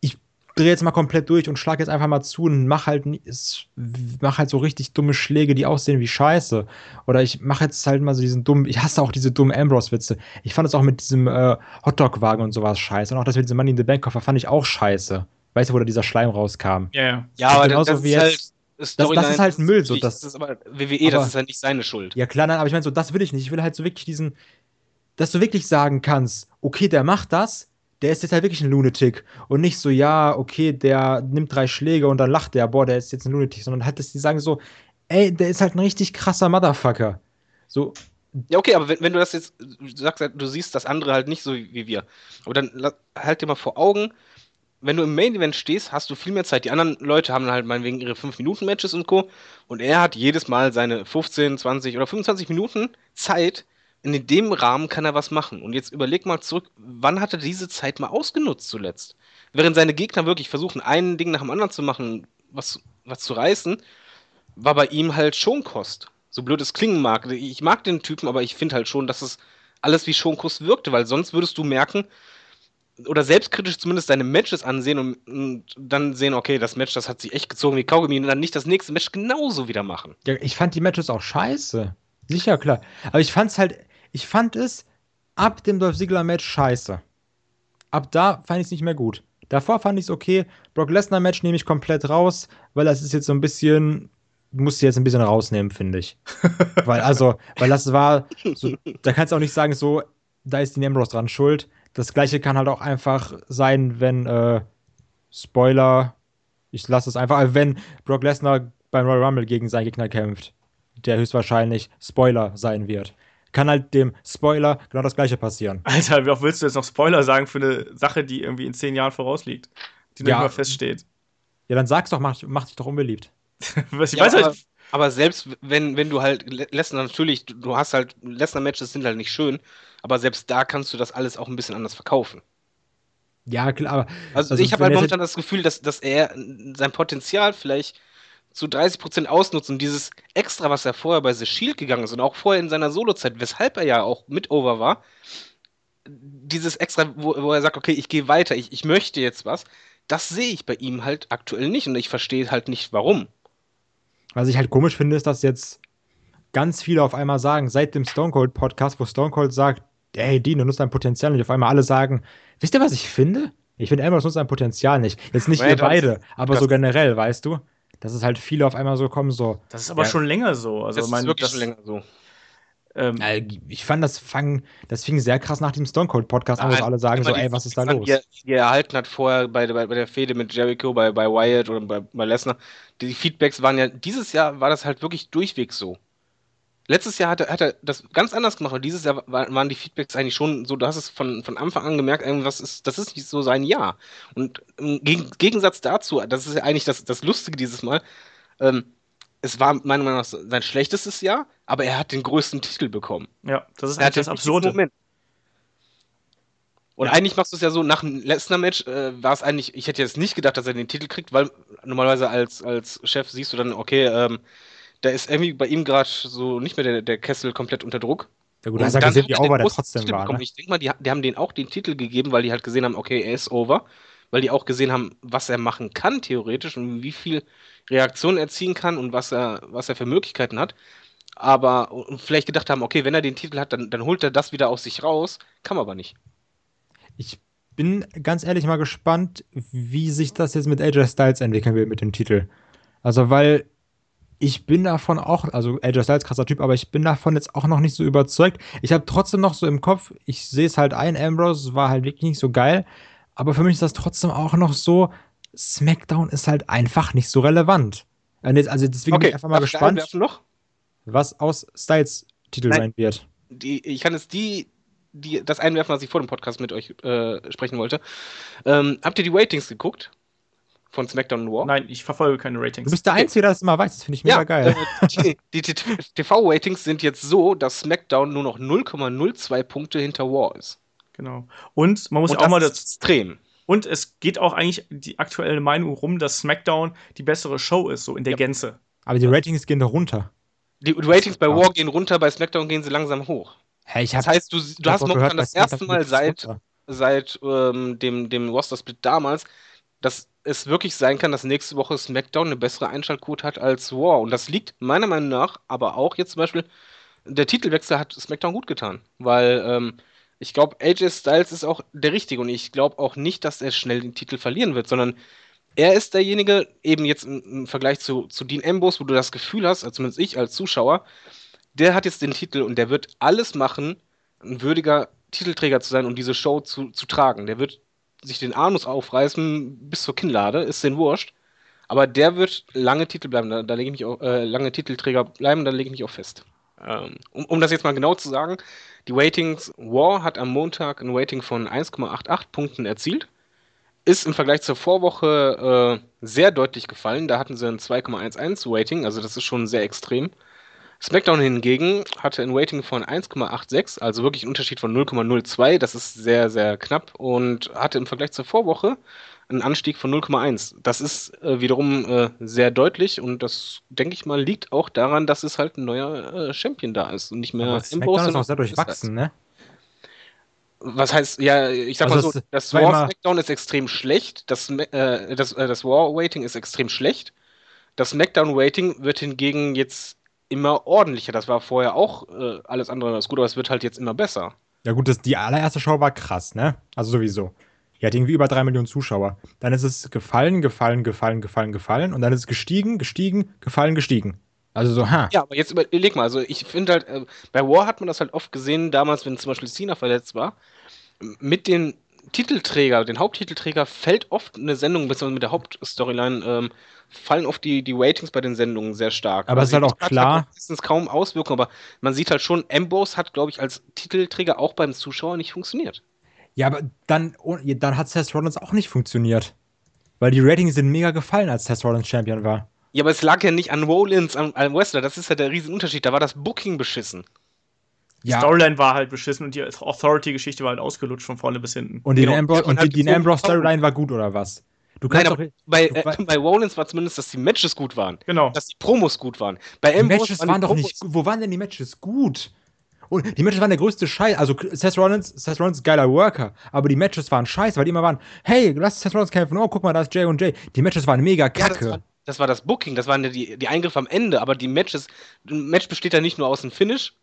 ich drehe jetzt mal komplett durch und schlag jetzt einfach mal zu und mach halt, mach halt so richtig dumme Schläge, die aussehen wie Scheiße. Oder ich mache jetzt halt mal so diesen dummen, ich hasse auch diese dummen Ambrose-Witze. Ich fand es auch mit diesem äh, Hotdog-Wagen und sowas scheiße. Und auch das mit diesem Money in the Bank-Koffer fand ich auch scheiße. Weißt du, wo da dieser Schleim rauskam? Ja, yeah. ja. aber genauso das wie jetzt. Halt das, das, ist halt Müll. So, das, das ist aber WWE, aber, das ist halt nicht seine Schuld. Ja, klar, nein, aber ich meine, so, das will ich nicht. Ich will halt so wirklich diesen, dass du wirklich sagen kannst, okay, der macht das, der ist jetzt halt wirklich ein Lunatic. Und nicht so, ja, okay, der nimmt drei Schläge und dann lacht der, boah, der ist jetzt ein Lunatic, sondern halt, dass die sagen so, ey, der ist halt ein richtig krasser Motherfucker. So. Ja, okay, aber wenn, wenn du das jetzt, du sagst, du siehst das andere halt nicht so wie wir. Aber dann halt dir mal vor Augen, wenn du im Main Event stehst, hast du viel mehr Zeit. Die anderen Leute haben halt meinetwegen ihre 5-Minuten-Matches und Co. Und er hat jedes Mal seine 15, 20 oder 25 Minuten Zeit. In dem Rahmen kann er was machen. Und jetzt überleg mal zurück, wann hat er diese Zeit mal ausgenutzt zuletzt? Während seine Gegner wirklich versuchen, ein Ding nach dem anderen zu machen, was, was zu reißen, war bei ihm halt Schonkost. So blöd es klingen mag. Ich mag den Typen, aber ich finde halt schon, dass es alles wie Schonkost wirkte, weil sonst würdest du merken, oder selbstkritisch zumindest deine Matches ansehen und, und, dann sehen, okay, das Match, das hat sich echt gezogen wie Kaugummi und dann nicht das nächste Match genauso wieder machen. Ja, ich fand die Matches auch scheiße. Sicher, klar. Aber ich fand's halt, ich fand es ab dem Dolph Ziggler Match scheiße. Ab da fand ich es nicht mehr gut. Davor fand ich es okay. Brock Lesnar Match nehme ich komplett raus, weil das ist jetzt so ein bisschen, musst du jetzt ein bisschen rausnehmen, finde ich. weil, also, weil das war, so, da kannst du auch nicht sagen, so, da ist die Ambrose dran schuld das gleiche kann halt auch einfach sein, wenn, äh, Spoiler, ich lasse es einfach, wenn Brock Lesnar beim Royal Rumble gegen seinen Gegner kämpft, der höchstwahrscheinlich Spoiler sein wird. Kann halt dem Spoiler genau das gleiche passieren. Alter, wie oft willst du jetzt noch Spoiler sagen für eine Sache, die irgendwie in zehn Jahren vorausliegt, die ja. nicht mehr feststeht? Ja, dann sag's doch, mach, mach dich doch unbeliebt. ich ja, weiß halt, aber selbst wenn, wenn du halt Lesnar natürlich, du hast halt, Lesnar-Matches sind halt nicht schön, aber selbst da kannst du das alles auch ein bisschen anders verkaufen. Ja, klar, aber. Also, also ich habe halt momentan das Gefühl, dass, dass er sein Potenzial vielleicht zu 30% ausnutzt und dieses Extra, was er vorher bei The Shield gegangen ist und auch vorher in seiner Solo-Zeit, weshalb er ja auch mit over war, dieses Extra, wo, wo er sagt, okay, ich gehe weiter, ich, ich möchte jetzt was, das sehe ich bei ihm halt aktuell nicht und ich verstehe halt nicht, warum. Was ich halt komisch finde, ist, dass jetzt ganz viele auf einmal sagen, seit dem Stone Cold Podcast, wo Stone Cold sagt, ey, Dean, du nutzt dein Potenzial nicht, auf einmal alle sagen, wisst ihr, was ich finde? Ich finde, Ambrose nutzt sein Potenzial nicht. Jetzt nicht wir beide, aber so generell, weißt du? Dass es halt viele auf einmal so kommen, so. Das ist aber ja, schon länger so. Also, das mein, ist wirklich das, schon länger so. Ähm, ich fand, das, fang, das fing sehr krass nach dem Stone Cold Podcast an, wo alle sagen so, ey, was ist da los? Die, die er erhalten hat vorher bei, bei, bei der Fehde mit Jericho, bei, bei Wyatt oder bei, bei Lesnar, die Feedbacks waren ja, dieses Jahr war das halt wirklich durchweg so. Letztes Jahr hat er, hat er das ganz anders gemacht, aber dieses Jahr waren die Feedbacks eigentlich schon so, du hast es von, von Anfang an gemerkt, irgendwas ist, das ist nicht so sein Jahr. Und im Gegensatz dazu, das ist ja eigentlich das, das Lustige dieses Mal, ähm, es war meiner Meinung nach sein schlechtestes Jahr, aber er hat den größten Titel bekommen. Ja, das ist er eigentlich das absurde. Moment. Und ja. eigentlich machst du es ja so, nach dem Lesnar-Match äh, war es eigentlich, ich hätte jetzt nicht gedacht, dass er den Titel kriegt, weil normalerweise als, als Chef siehst du dann, okay, ähm, da ist irgendwie bei ihm gerade so nicht mehr der, der Kessel komplett unter Druck. Ja gut, hast ja gesehen, wie over der trotzdem war. Ne? Ich denke mal, die, die, haben den auch den Titel gegeben, weil die halt gesehen haben, okay, er ist over. Weil die auch gesehen haben, was er machen kann, theoretisch, und wie viel Reaktionen er ziehen kann und was er, was er für Möglichkeiten hat. Aber vielleicht gedacht haben, okay, wenn er den Titel hat, dann, dann holt er das wieder aus sich raus. Kann man aber nicht. Ich bin ganz ehrlich mal gespannt, wie sich das jetzt mit AJ Styles entwickeln will mit dem Titel. Also, weil ich bin davon auch, also AJ Styles krasser Typ, aber ich bin davon jetzt auch noch nicht so überzeugt. Ich habe trotzdem noch so im Kopf, ich sehe es halt ein, Ambrose war halt wirklich nicht so geil, aber für mich ist das trotzdem auch noch so, SmackDown ist halt einfach nicht so relevant. Also deswegen okay, bin ich einfach mal gespannt, noch? was aus Styles Titel Nein, sein wird. Die, ich kann jetzt die, die, das einwerfen, was ich vor dem Podcast mit euch äh, sprechen wollte. Ähm, habt ihr die Ratings geguckt? Von SmackDown War? Nein, ich verfolge keine Ratings. Du bist der Einzige, der das immer weiß. Das finde ich mega ja, geil. Äh, die, die, die TV-Ratings sind jetzt so, dass SmackDown nur noch 0,02 Punkte hinter War ist. Genau. Und man muss Und auch mal das extrem. Und es geht auch eigentlich die aktuelle Meinung rum, dass SmackDown die bessere Show ist, so in der ja. Gänze. Aber die Ratings gehen doch runter. Die Ratings bei War gehen runter, bei SmackDown gehen sie langsam hoch. Hey, das heißt, du, du hast momentan das erste Mal seit, seit ähm, dem, dem Roster-Split damals, dass es wirklich sein kann, dass nächste Woche SmackDown eine bessere Einschaltquote hat als War. Und das liegt meiner Meinung nach aber auch jetzt zum Beispiel, der Titelwechsel hat SmackDown gut getan. Weil ähm, ich glaube, AJ Styles ist auch der Richtige und ich glaube auch nicht, dass er schnell den Titel verlieren wird, sondern er ist derjenige, eben jetzt im, Vergleich zu, zu Dean Ambrose, wo du das Gefühl hast, also zumindest ich als Zuschauer, der hat jetzt den Titel und der wird alles machen, ein würdiger Titelträger zu sein und diese Show zu, zu tragen. Der wird sich den Anus aufreißen bis zur Kinnlade, ist den wurscht. Aber der wird lange Titel bleiben, da, da lege ich mich auch, äh, lange Titelträger bleiben, da lege ich mich auch fest. Ähm, um, um das jetzt mal genau zu sagen, die Ratings, War hat am Montag ein Rating von 1,88 Punkten erzielt. ist im Vergleich zur Vorwoche äh, sehr deutlich gefallen. Da hatten sie ein 2,11 Rating, also das ist schon sehr extrem. SmackDown hingegen hatte ein Rating von 1,86, also wirklich ein Unterschied von 0,02. Das ist sehr, sehr knapp und hatte im Vergleich zur Vorwoche einen Anstieg von 0,1. Das ist äh, wiederum äh, sehr deutlich und das, denke ich mal, liegt auch daran, dass es halt ein neuer äh, Champion da ist und nicht mehr Aber SmackDown ist auch sehr durchwachsen, ne? Was heißt, ja, ich sag Also mal so, das war SmackDown ist extrem schlecht, das, äh, das, äh, das Raw Rating ist extrem schlecht. Das SmackDown Rating wird hingegen jetzt immer ordentlicher. Das war vorher auch äh, alles andere als gut, aber es wird halt jetzt immer besser. Ja gut, das, die allererste Show war krass, ne? Also sowieso. Die hat irgendwie über drei Millionen Zuschauer. Dann ist es gefallen, gefallen, gefallen, gefallen, gefallen. Und dann ist es gestiegen, gestiegen, gefallen, gestiegen. Also so, ha. Ja, aber jetzt überleg mal, also ich finde halt, äh, bei War hat man das halt oft gesehen, damals, wenn zum Beispiel Cena verletzt war, mit den Titelträger, den Haupttitelträger fällt oft eine Sendung, beziehungsweise mit der Hauptstoryline, ähm, fallen oft die, die Ratings bei den Sendungen sehr stark. Aber es ist halt auch klar- meistens kaum Auswirkungen, aber man sieht halt schon, Ambrose hat, glaube ich, als Titelträger auch beim Zuschauer nicht funktioniert. Ja, aber dann, oh, dann hat Seth Rollins auch nicht funktioniert. Weil die Ratings sind mega gefallen, als Seth Rollins Champion war. Ja, aber es lag ja nicht an Rollins, an, an Wrestler, das ist ja der Riesenunterschied, da war das Booking beschissen. Die Storyline war halt beschissen und die Authority-Geschichte war halt ausgelutscht von vorne bis hinten. Und die Genau. Und die, Halt die so- Ambrose Storyline war gut, oder was? Du Nein, kannst doch. bei, du äh, bei Rollins war zumindest, dass die Matches gut waren. Genau. Dass die Promos gut waren. Bei Die Ambrose Matches waren waren die doch nicht Promos- gut. Wo waren denn die Matches gut? Und die Matches waren der größte Scheiß. Also Seth Rollins, Seth Rollins ist geiler Worker, aber die Matches waren scheiße, weil die immer waren, hey, lass Seth Rollins kämpfen. Oh, guck mal, da ist J und J. Die Matches waren mega Ja, das, kacke. war, das war das Booking, das waren ja die, die Eingriffe am Ende, aber die Matches, ein Match besteht ja nicht nur aus dem Finish,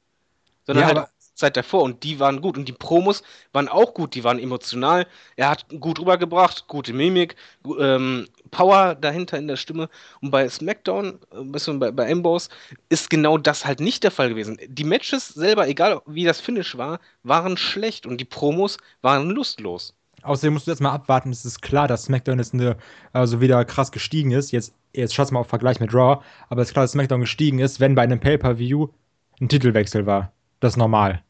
sondern Ja, halt Zeit davor und die waren gut und die Promos waren auch gut, die waren emotional. Er hat gut rübergebracht, gute Mimik, ähm, Power dahinter in der Stimme und bei SmackDown, äh, ein bisschen bei, bei Ambrose, ist genau das halt nicht der Fall gewesen. Die Matches selber, egal wie das Finish war, waren schlecht und die Promos waren lustlos. Außerdem musst du jetzt mal abwarten. Es ist klar, dass SmackDown jetzt eine, also wieder krass gestiegen ist. Jetzt, jetzt schaust du mal auf Vergleich mit Raw. Aber es ist klar, dass SmackDown gestiegen ist, wenn bei einem Pay-Per-View ein Titelwechsel war. Das ist normal.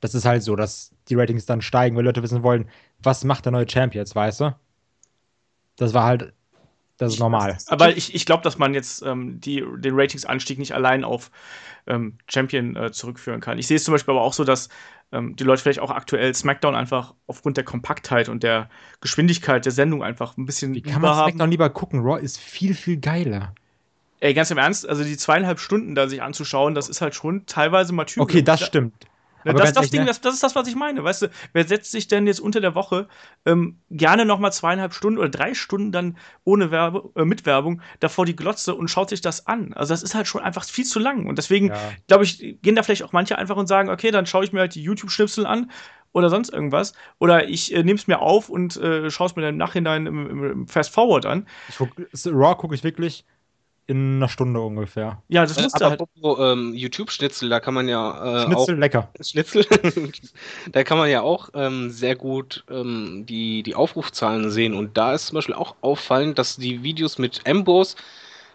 Das ist halt so, dass die Ratings dann steigen, weil Leute wissen wollen, was macht der neue Champ jetzt, weißt du? Das war halt, das ist normal. Aber ich, ich glaube, dass man jetzt ähm, die, den Ratingsanstieg nicht allein auf ähm, Champion äh, zurückführen kann. Ich sehe es zum Beispiel aber auch so, dass ähm, die Leute vielleicht auch aktuell SmackDown einfach aufgrund der Kompaktheit und der Geschwindigkeit der Sendung einfach ein bisschen Wie kann man lieber haben. SmackDown lieber gucken? Raw ist viel, viel geiler. Ey, ganz im Ernst, also die zweieinhalb Stunden da sich anzuschauen, das ist halt schon teilweise Martyrium. Okay, das Da- stimmt. Ne, das, das, Ding, ne? das, das ist das, was ich meine. Weißt du, wer setzt sich denn jetzt unter der Woche ähm, gerne noch mal zweieinhalb Stunden oder drei Stunden dann ohne Werbe, äh, mit Werbung davor die Glotze und schaut sich das an? Also das ist halt schon einfach viel zu lang. Und deswegen, Ja. glaube ich, gehen da vielleicht auch manche einfach und sagen, okay, dann schaue ich mir halt die YouTube-Schnipsel an oder sonst irgendwas. Oder ich äh, nehme es mir auf und äh, schaue es mir dann im Nachhinein im, im, im Fast Forward an. Ich guck, Raw gucke ich wirklich in einer Stunde ungefähr. Ja, das Äh, musst du aber halt. ähm, YouTube-Schnitzel, da kann man ja äh, Schnitzel lecker. Schnitzel. da kann man ja auch ähm, sehr gut ähm, die, die Aufrufzahlen sehen. Und da ist zum Beispiel auch auffallend, dass die Videos mit Ambrose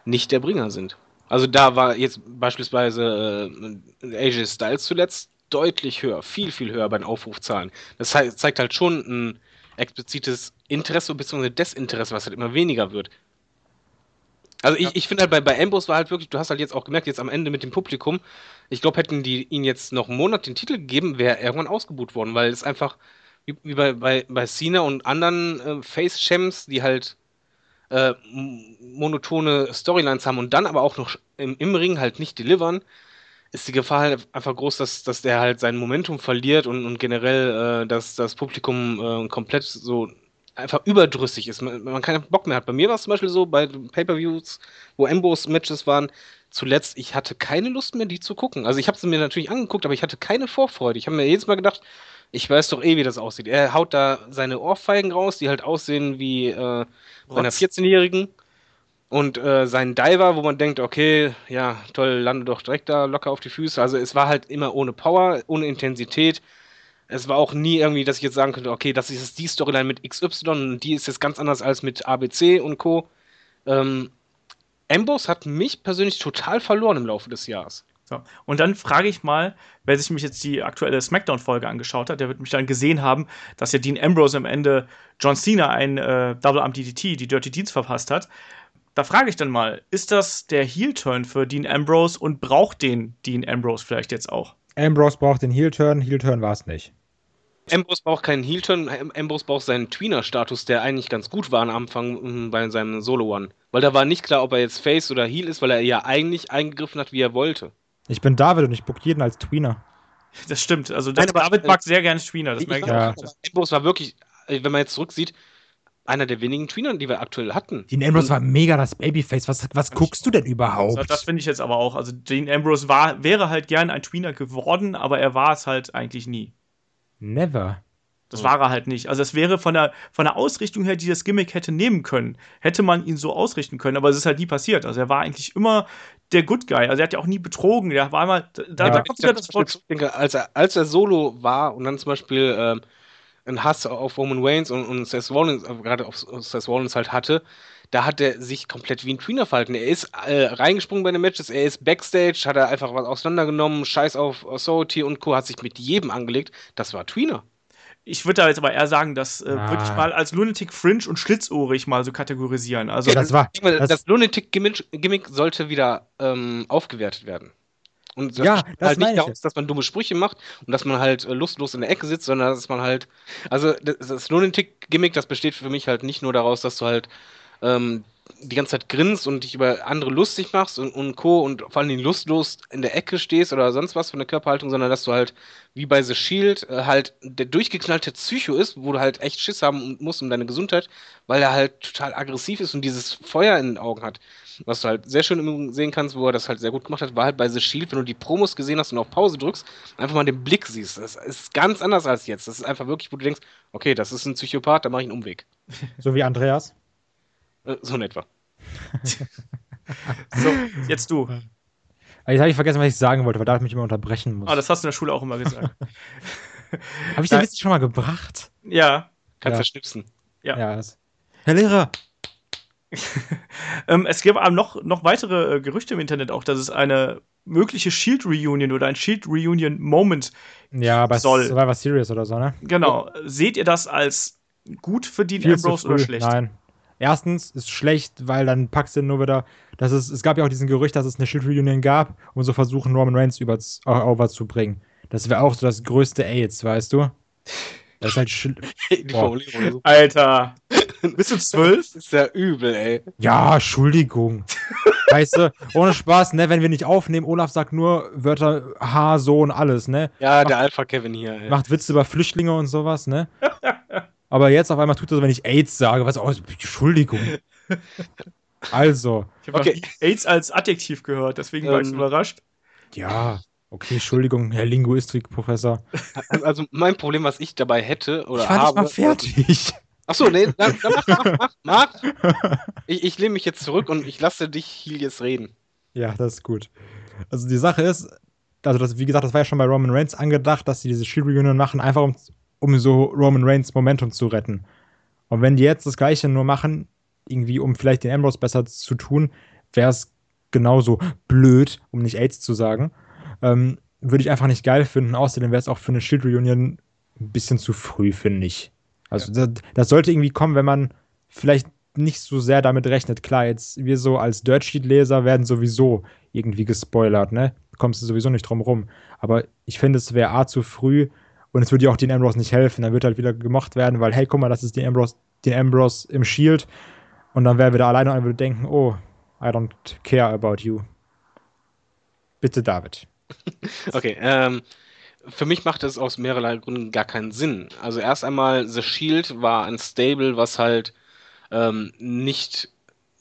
nicht der Bringer sind. Also da war jetzt beispielsweise äh, AJ Styles zuletzt deutlich höher, viel, viel höher bei den Aufrufzahlen. Das zei- zeigt halt schon ein explizites Interesse bzw. Desinteresse, was halt immer weniger wird. Also ich, ich finde halt bei, bei Ambrose war halt wirklich, du hast halt jetzt auch gemerkt, jetzt am Ende mit dem Publikum, ich glaube, hätten die ihn jetzt noch einen Monat den Titel gegeben, wäre er irgendwann ausgebucht worden, weil es einfach, wie, wie bei, bei, bei Cena und anderen äh, Face-Champs, die halt äh, monotone Storylines haben und dann aber auch noch im, im Ring halt nicht delivern, ist die Gefahr halt einfach groß, dass, dass der halt sein Momentum verliert und, und generell, äh, dass das Publikum äh, komplett so einfach überdrüssig ist. Man, man keinen Bock mehr hat. Bei mir war es zum Beispiel so, bei Pay-Per-Views, wo Ambos-Matches waren, zuletzt, ich hatte keine Lust mehr, die zu gucken. Also ich habe sie mir natürlich angeguckt, aber ich hatte keine Vorfreude. Ich habe mir jedes Mal gedacht, ich weiß doch eh, wie das aussieht. Er haut da seine Ohrfeigen raus, die halt aussehen wie äh, bei einer Rotz. 14-Jährigen. Und äh, sein Diver, wo man denkt, okay, ja, toll, lande doch direkt da locker auf die Füße. Also es war halt immer ohne Power, ohne Intensität. Es war auch nie irgendwie, dass ich jetzt sagen könnte, okay, das ist jetzt die Storyline mit XY und die ist jetzt ganz anders als mit ABC und Co. Ähm, Ambrose hat mich persönlich total verloren im Laufe des Jahres. So. Und dann frage ich mal, wer sich mich jetzt die aktuelle SmackDown-Folge angeschaut hat, der wird mich dann gesehen haben, dass ja Dean Ambrose am Ende John Cena ein äh, Double Arm DDT, die Dirty Deeds verpasst hat. Da frage ich dann mal, ist das der Heel-Turn für Dean Ambrose und braucht den Dean Ambrose vielleicht jetzt auch? Ambrose braucht den Heel-Turn, Heel-Turn war es nicht. Ambrose braucht keinen Heel-Turn, Am- Ambrose braucht seinen Tweener-Status, der eigentlich ganz gut war am Anfang mm, bei seinem Solo-One. Weil da war nicht klar, ob er jetzt Face oder Heel ist, weil er ja eigentlich eingegriffen hat, wie er wollte. Ich bin David und ich book jeden als Tweener. Das stimmt. Also das, Nein, aber- David mag sehr gerne Tweener. Das merke ich Ja. Ambrose war wirklich, äh, wenn man jetzt zurücksieht, einer der wenigen Tweener, die wir aktuell hatten. Dean Ambrose war mega das Babyface. Was, was guckst du denn Also überhaupt? das finde ich jetzt aber auch. Also Dean Ambrose war, wäre halt gern ein Tweener geworden, aber er war es halt eigentlich nie. Never. Das war er halt nicht. Also es wäre von der, von der Ausrichtung her, die das Gimmick hätte nehmen können, hätte man ihn so ausrichten können, aber es ist halt nie passiert. Also er war eigentlich immer der Good Guy. Also er hat ja auch nie betrogen. Der war immer, da, Ja. da kommt wieder da das Wort. Zurückdenke, als er, als er Solo war und dann zum Beispiel ähm, einen Hass auf Roman Reigns und, und Seth Rollins, äh, gerade auf Seth Rollins halt hatte, da hat er sich komplett wie ein Tweener verhalten. Er ist äh, reingesprungen bei den Matches, er ist Backstage, hat er einfach was auseinandergenommen, Scheiß auf Authority und Co. hat sich mit jedem angelegt. Das war Tweener. Ich würde da jetzt aber eher sagen, das äh, Ah. würde ich mal als Lunatic Fringe und Schlitzohrig mal so kategorisieren. Also Ja, das war. Das- das Lunatic-Gimmick Gimmick sollte wieder ähm, aufgewertet werden. Und das Ja, das halt nicht ich daraus, dass man dumme Sprüche macht und dass man halt äh, lustlos in der Ecke sitzt, sondern dass man halt. Also, das, das Lunatic-Gimmick, das besteht für mich halt nicht nur daraus, dass du halt ähm, die ganze Zeit grinst und dich über andere lustig machst und, und Co. und vor allem lustlos in der Ecke stehst oder sonst was von der Körperhaltung, sondern dass du halt wie bei The Shield äh, halt der durchgeknallte Psycho ist, wo du halt echt Schiss haben musst um deine Gesundheit, weil er halt total aggressiv ist und dieses Feuer in den Augen hat. Was du halt sehr schön sehen kannst, wo er das halt sehr gut gemacht hat, war halt bei The Shield, wenn du die Promos gesehen hast und auf Pause drückst, einfach mal den Blick siehst. Das ist ganz anders als jetzt. Das ist einfach wirklich, wo du denkst, okay, das ist ein Psychopath, da mache ich einen Umweg. So wie Andreas. Äh, So in etwa. so, jetzt du. Aber Jetzt habe ich vergessen, was ich sagen wollte, weil David mich immer unterbrechen muss. Ah, das hast du in der Schule auch immer gesagt. habe ich den Witz schon mal gebracht? ja. Kannst Ja. ja schnipsen. Ja. das. Herr Lehrer! Ähm, es gibt aber noch, noch weitere äh, Gerüchte im Internet auch, dass es eine mögliche Shield Reunion oder ein Shield Reunion Moment. Ja, aber Soll. es war was Serious oder so, ne? Genau. Seht ihr das als gut für Dean Viel Ambrose oder schlecht? Nein. Erstens ist schlecht, weil dann packst du nur wieder. Das ist, es gab ja auch diesen Gerücht, dass es eine Shield Reunion gab, um so versuchen, Roman Reigns über, over zu bringen. Das wäre auch so das größte AIDS, weißt du? Das ist halt so- Alter. Bist du zwölf? Das ist ja übel, ey. Ja, Entschuldigung. weißt du, ohne Spaß, ne, wenn wir nicht aufnehmen, Olaf sagt nur Wörter H, so und alles, ne? Ja, der Alpha Kevin hier, ey. Macht Witze über Flüchtlinge und sowas, ne? Aber jetzt auf einmal tut er so, wenn ich AIDS sage, was, oh, Entschuldigung. Also, Ich habe Okay. AIDS als Adjektiv gehört, deswegen war ich Ähm, überrascht. ja, okay, Entschuldigung, Herr Linguistik-Professor. Also mein Problem, was ich dabei hätte oder Ich war nicht habe. mal fertig. Achso, nee, dann, dann mach, mach, mach, mach. Ich, ich lehne mich jetzt zurück und ich lasse dich hier jetzt reden. Ja, das ist gut. Also die Sache ist, also das, wie gesagt, das war ja schon bei Roman Reigns angedacht, dass sie diese Shield Reunion machen, einfach um, um so Roman Reigns Momentum zu retten. Und wenn die jetzt das Gleiche nur machen, irgendwie um vielleicht den Ambrose besser zu tun, wäre es genauso blöd, um nicht AIDS zu sagen. Ähm, würde ich einfach nicht geil finden. Außerdem wäre es auch für eine Shield Reunion ein bisschen zu früh, finde ich. Also das, das sollte irgendwie kommen, wenn man vielleicht nicht so sehr damit rechnet. Klar, jetzt wir so als Dirt Sheet Leser werden sowieso irgendwie gespoilert, ne? Kommst du sowieso nicht drum rum. Aber ich finde, es wäre A zu früh und es würde ja auch den Ambrose nicht helfen. Dann wird halt wieder gemocht werden, weil, hey, guck mal, das ist den Ambrose, den Ambrose im Shield. Und dann wäre wieder alleine und würde denken, oh, I don't care about you. Bitte, David. Okay, ähm, für mich macht es aus mehrerlei Gründen gar keinen Sinn. Also erst einmal, The Shield war ein Stable, was halt ähm, nicht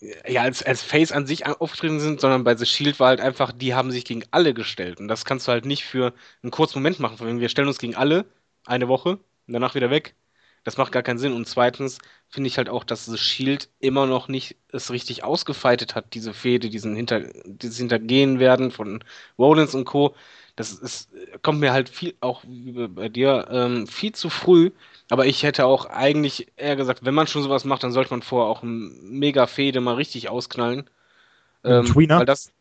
ja, als, als Face an sich aufgetreten sind, sondern bei The Shield war halt einfach, die haben sich gegen alle gestellt. Und das kannst du halt nicht für einen kurzen Moment machen. Von Wir stellen uns gegen alle eine Woche und danach wieder weg. Das macht gar keinen Sinn. Und zweitens finde ich halt auch, dass The Shield immer noch nicht es richtig ausgefeitet hat, diese Fehde, diesen Hinter, dieses Hintergehen werden von Rollins und Co. Das ist, kommt mir halt viel, auch wie bei dir, ähm, viel zu früh. Aber ich hätte auch eigentlich eher gesagt, wenn man schon sowas macht, dann sollte man vorher auch ein mega Fehde mal richtig ausknallen. Einem Tweener? Weil das,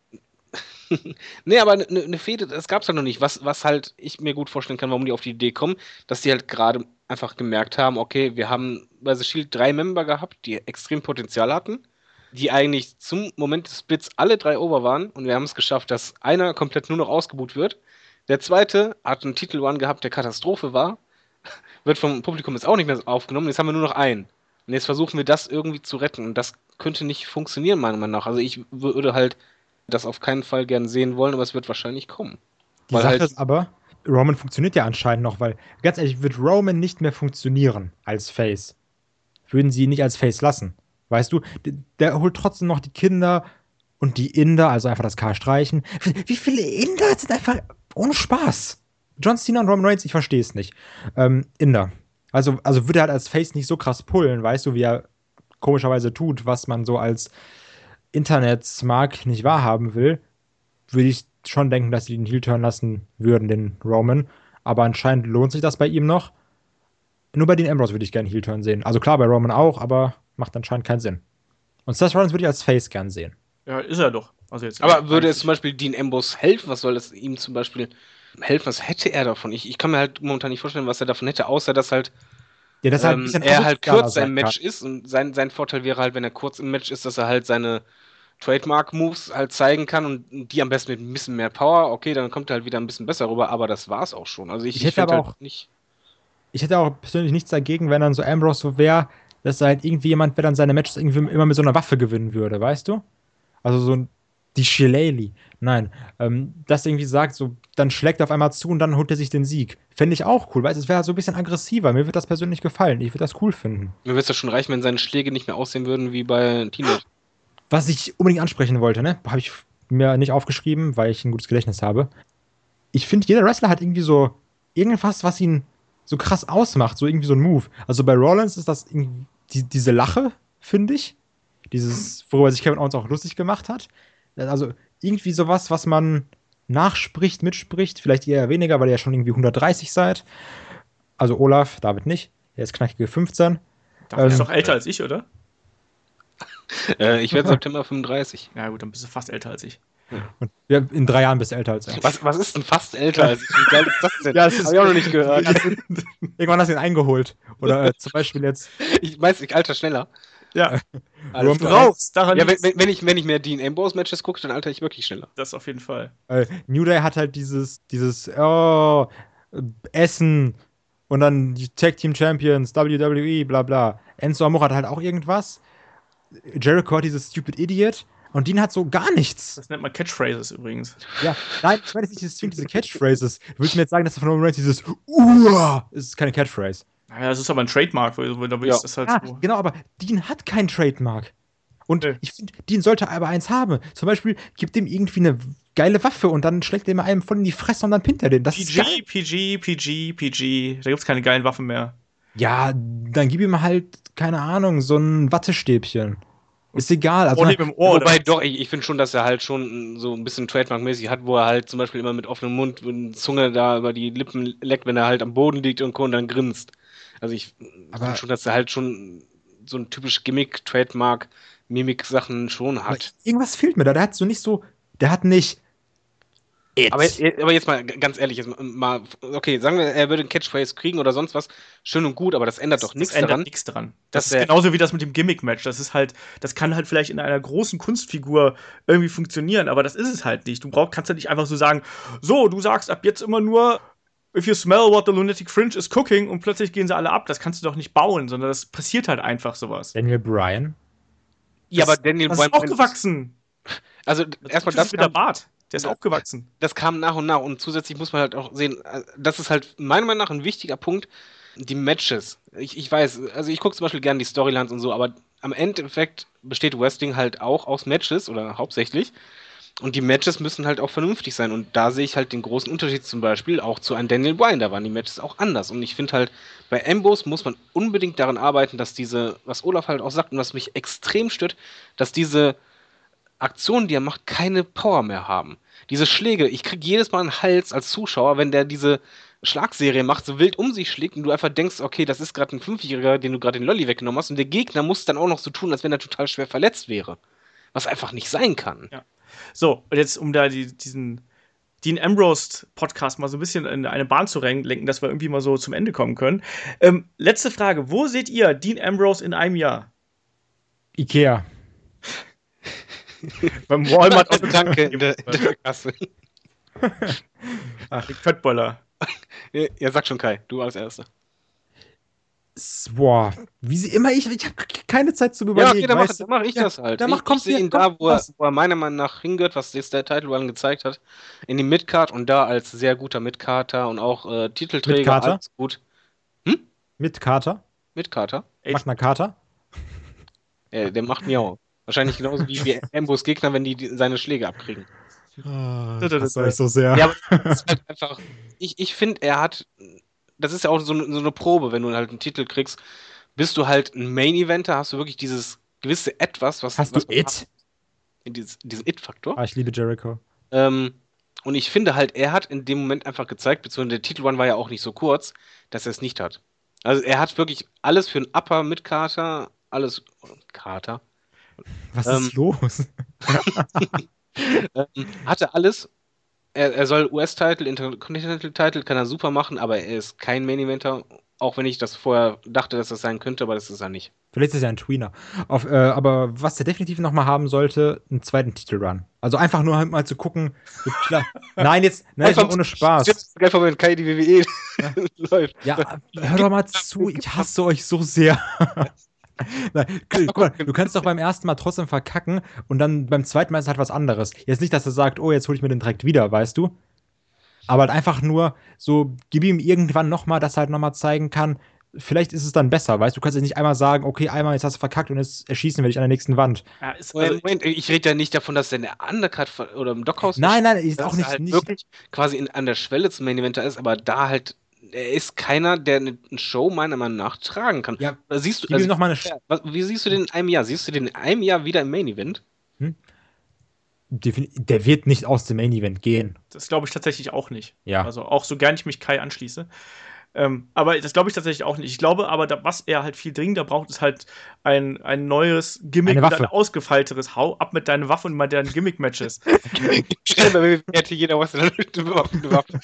nee, aber eine ne Fehde, das gab's halt noch nicht. Was, was halt ich mir gut vorstellen kann, warum die auf die Idee kommen, dass die halt gerade einfach gemerkt haben, okay, wir haben bei The Shield drei Member gehabt, die extrem Potenzial hatten, die eigentlich zum Moment des Splits alle drei over waren und wir haben es geschafft, dass einer komplett nur noch ausgebucht wird. Der zweite hat einen Titel One gehabt, der Katastrophe war, wird vom Publikum jetzt auch nicht mehr aufgenommen, jetzt haben wir nur noch einen. Und jetzt versuchen wir das irgendwie zu retten und das könnte nicht funktionieren, meiner Meinung nach. Also ich würde halt das auf keinen Fall gern sehen wollen, aber es wird wahrscheinlich kommen. Die Sache halt ist aber, Roman funktioniert ja anscheinend noch, weil ganz ehrlich, wird Roman nicht mehr funktionieren als Face. Würden sie ihn nicht als Face lassen. Weißt du, der, der holt trotzdem noch die Kinder und die Inder, also einfach das K streichen. Wie viele Inder sind einfach ohne Spaß? John Cena und Roman Reigns, ich verstehe es nicht. Ähm, Inder. Also, also würde er halt als Face nicht so krass pullen, weißt du, wie er komischerweise tut, was man so als Internet-Smart nicht wahrhaben will, würde ich schon denken, dass sie den Heel turn lassen würden, den Roman. Aber anscheinend lohnt sich das bei ihm noch. Nur bei den Ambrose würde ich gerne Heel turn sehen. Also klar, bei Roman auch, aber macht anscheinend keinen Sinn. Und Seth Rollins würde ich als Face gern sehen. Ja, ist er doch. Also jetzt aber würde es zum Beispiel Dean Ambrose helfen? Was soll es ihm zum Beispiel helfen? Was hätte er davon? Ich, ich kann mir halt momentan nicht vorstellen, was er davon hätte, außer dass halt ja, dass ähm, halt er halt kurz im Match ist und sein, sein Vorteil wäre halt, wenn er kurz im Match ist, dass er halt seine Trademark-Moves halt zeigen kann und die am besten mit ein bisschen mehr Power. Okay, dann kommt er halt wieder ein bisschen besser rüber, aber das war's auch schon. Also ich, ich hätte aber halt auch nicht. Ich hätte auch persönlich nichts dagegen, wenn dann so Ambrose so wäre, dass er halt irgendwie jemand, der dann seine Matches irgendwie immer mit so einer Waffe gewinnen würde, weißt du? Also so ein die Shillelagh. Nein, ähm, das irgendwie sagt, so, dann schlägt er auf einmal zu und dann holt er sich den Sieg. Fände ich auch cool, weil es wäre so ein bisschen aggressiver. Mir wird das persönlich gefallen. Ich würde das cool finden. Mir würde es ja schon reichen, wenn seine Schläge nicht mehr aussehen würden wie bei Teenage. Was ich unbedingt ansprechen wollte, ne? Habe ich mir nicht aufgeschrieben, weil ich ein gutes Gedächtnis habe. Ich finde, jeder Wrestler hat irgendwie so irgendwas, was ihn so krass ausmacht, so irgendwie so ein Move. Also bei Rollins ist das die, diese Lache, finde ich. Dieses, worüber sich Kevin Owens auch lustig gemacht hat. Also irgendwie sowas, was man nachspricht, mitspricht. Vielleicht eher weniger, weil ihr ja schon irgendwie 130 seid. Also Olaf, David nicht. Er ist knackige 15. David ähm, ist doch älter als ich, oder? äh, ich werde September 35. Ja, gut, dann bist du fast älter als ich. Und ja, in drei Jahren bist du älter als er. Was, was ist denn fast älter als ich? Wie geil ist das denn? ja, das hab ich auch noch nicht gehört. Irgendwann hast du ihn eingeholt. Oder äh, zum Beispiel jetzt. Ich weiß, ich alter schneller. Ja. Alles raus. ja, wenn, wenn, ich, wenn ich mehr Dean Ambrose Matches gucke, dann alter ich wirklich schneller. Das auf jeden Fall. Äh, New Day hat halt dieses, dieses, oh, Essen und dann die Tag Team Champions, WWE, bla bla. Enzo Amore hat halt auch irgendwas. Jericho hat dieses Stupid Idiot. Und Dean hat so gar nichts. Das nennt man Catchphrases übrigens. Ja, nein, ich meine nicht dieses, diese Catchphrases. Du willst mir jetzt sagen, dass von Roman Reigns dieses Uah ist keine Catchphrase. Naja, das ist aber ein Trademark, da ja. ist das halt ah, so. Genau, aber Dean hat kein Trademark. Und nee. ich finde, Dean sollte aber eins haben. Zum Beispiel gibt ihm irgendwie eine geile Waffe und dann schlägt er ihm einem voll in die Fresse und dann pinnt er den. Das PG, PG, PG, PG. Da gibt es keine geilen Waffen mehr. Ja, dann gib ihm halt, keine Ahnung, so ein Wattestäbchen. Ist egal. Also, im Ohr, wobei doch, ich, ich finde schon, dass er halt schon so ein bisschen Trademark-mäßig hat, wo er halt zum Beispiel immer mit offenem Mund und Zunge da über die Lippen leckt, wenn er halt am Boden liegt und, und dann grinst. Also ich finde schon, dass er halt schon so ein typisch Gimmick, Trademark, Mimik-Sachen schon hat. Irgendwas fehlt mir da. Der hat so nicht so, der hat nicht. Aber, aber, jetzt mal ganz ehrlich, jetzt mal, okay, sagen wir, er würde einen Catchphrase kriegen oder sonst was, schön und gut, aber das ändert das, doch nichts daran. nichts daran. Das ist genauso wie das mit dem Gimmick-Match. Das ist halt, das kann halt vielleicht in einer großen Kunstfigur irgendwie funktionieren, aber das ist es halt nicht. Du brauch, kannst ja nicht einfach so sagen, so, du sagst ab jetzt immer nur if you smell what the lunatic fringe is cooking und plötzlich gehen sie alle ab. Das kannst du doch nicht bauen, sondern das passiert halt einfach sowas. Daniel Bryan? Ja, das, aber Daniel Bryan ist auch gewachsen. Also erstmal das mit der Bart. Der ist auch gewachsen. Das kam nach und nach und zusätzlich muss man halt auch sehen, äh, das ist halt meiner Meinung nach ein wichtiger Punkt, die Matches. Ich, ich weiß, also ich gucke zum Beispiel gerne die Storylines und so, aber am Endeffekt besteht Wrestling halt auch aus Matches oder hauptsächlich. Und die Matches müssen halt auch vernünftig sein. Und da sehe ich halt den großen Unterschied zum Beispiel auch zu einem Daniel Bryan. Da waren die Matches auch anders. Und ich finde halt, bei Ambos muss man unbedingt daran arbeiten, dass diese, was Olaf halt auch sagt und was mich extrem stört, dass diese Aktionen, die er macht, keine Power mehr haben. Diese Schläge, ich kriege jedes Mal einen Hals als Zuschauer, wenn der diese Schlagserie macht, so wild um sich schlägt und du einfach denkst, okay, das ist gerade ein Fünfjähriger, den du gerade den Lolly weggenommen hast und der Gegner muss dann auch noch so tun, als wenn er total schwer verletzt wäre. Was einfach nicht sein kann. Ja. So, und jetzt, um da die, diesen Dean Ambrose Podcast mal so ein bisschen in eine Bahn zu lenken, dass wir irgendwie mal so zum Ende kommen können. Ähm, letzte Frage: Wo seht ihr Dean Ambrose in einem Jahr? Ikea. Beim Walmart Also danke in der, in der Kasse. Ach, Fettboller. Ja, sag schon Kai, du als Erster. Boah, wie sie immer ich, ich habe keine Zeit zu Ja, überlegen. okay, dann mach, weißt du? dann mach ich Ja, das halt. dann mach- ich, komm, ich sehe hier, ihn komm, da, wo er, wo er meiner Meinung nach hingehört, was jetzt der Title Run gezeigt hat. In die Midcard und da als sehr guter Midcarter und auch äh, Titelträger. Midcarter? Alles gut. Mit Kater, Midcarter? Ey, Magna Carta. Ja, der macht Miau. Wahrscheinlich genauso wie, wie Ambos Gegner, wenn die, die seine Schläge abkriegen. Ah, das das euch so sehr. Ja, aber das ist halt einfach. Ich, ich finde, er hat. Das ist ja auch so, eine- so eine Probe, wenn du halt einen Titel kriegst. Bist du halt ein Main-Eventer, hast du wirklich dieses gewisse Etwas, was. Hast was du It? Dieses, diesen It-Faktor. Ah, ich liebe Jericho. Ähm, und ich finde halt, er hat in dem Moment einfach gezeigt, beziehungsweise der Titel-One war ja auch nicht so kurz, dass er es nicht hat. Also er hat wirklich alles für einen Upper mit Kater, alles. Kater. Was Ähm, ist los? Ähm, hatte alles. Er, er soll US-Title, Intercontinental-Title, kann er super machen, aber er ist kein Main-Eventer. Auch wenn ich das vorher dachte, dass das sein könnte, aber das ist er nicht. Vielleicht ist er ein Tweener. Auf, äh, aber was er definitiv noch mal haben sollte, einen zweiten Titelrun. Also einfach nur halt mal zu gucken. Nein, jetzt, nein, jetzt ohne Spaß. Einfach, wenn Kai die WWE läuft. Ja, hör doch mal zu, ich hasse euch so sehr. Nein, guck mal, du kannst doch beim ersten Mal trotzdem verkacken und dann beim zweiten Mal ist halt was anderes. Jetzt nicht, dass er sagt, oh, jetzt hole ich mir den direkt wieder, weißt du? Aber halt einfach nur so, gib ihm irgendwann nochmal, dass er halt nochmal zeigen kann, vielleicht ist es dann besser, weißt du? Du kannst jetzt nicht einmal sagen, okay, einmal jetzt hast du verkackt und jetzt erschießen wir dich an der nächsten Wand. Ja, ist, Moment, also, Moment, ich rede ja nicht davon, dass er in der Undercut oder im Dockhaus Nein, nein, ist dass auch nicht, halt nicht wirklich quasi in, an der Schwelle zum Main Eventer ist, aber da halt, er ist keiner, der eine Show meiner Meinung nach tragen kann. Ja, siehst du, gib ihm noch mal eine wie siehst du den in einem Jahr? Siehst du den in einem Jahr wieder im Main Event? defini- der wird nicht aus dem Main Event gehen. das glaube ich tatsächlich auch nicht. Ja. Also auch so gern ich mich Kai anschließe. Ähm, aber das glaube ich tatsächlich auch nicht. Ich glaube aber, da, was er halt viel dringender braucht, ist halt ein, ein neues Gimmick und ein ausgefeilteres Hau ab mit deiner Waffe und mal deinen Gimmick-Matches. Hätte jeder was eine Waffe.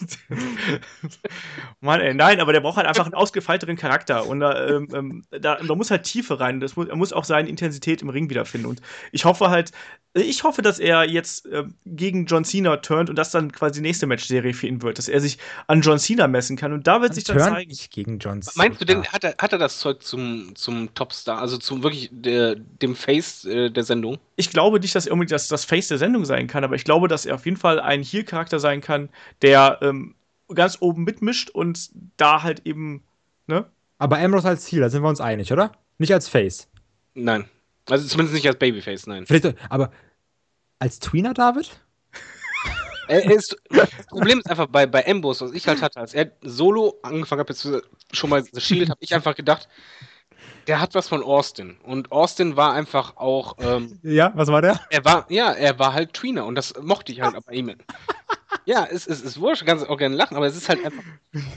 Mann, ey, nein, aber der braucht halt einfach einen ausgefeilteren Charakter. Und da, ähm, ähm, da, da muss halt Tiefe rein. Das muss, er muss auch seine Intensität im Ring wiederfinden. Und ich hoffe halt, ich hoffe, dass er jetzt ähm, gegen John Cena turnt und das dann quasi die nächste Matchserie für ihn wird. Dass er sich an John Cena messen kann. Und da wird sich dann zeigen. nicht gegen John Cena. Meinst du denn, hat er, hat er das Zeug zum, zum Topstar, also zum wirklich der, dem Face äh, der Sendung? Ich glaube nicht, dass er unbedingt das, das Face der Sendung sein kann, aber ich glaube, dass er auf jeden Fall ein Heel-Charakter sein kann, der ähm, ganz oben mitmischt und da halt eben, ne? Aber Ambrose als Ziel, da sind wir uns einig, oder? Nicht als Face. Nein. Also zumindest nicht als Babyface, nein. Vielleicht, aber als Tweener, David? Ist, das Problem ist einfach bei, bei Ambos, was ich halt hatte, als er solo angefangen hat, jetzt schon mal The Shield, habe ich einfach gedacht, der hat was von Austin. Und Austin war einfach auch, ähm, Ja, was war der? er war, ja, er war halt Tweener und das mochte ich halt bei ihm. Ja, es, es ist wurscht, kannst auch gerne lachen, aber es ist halt einfach,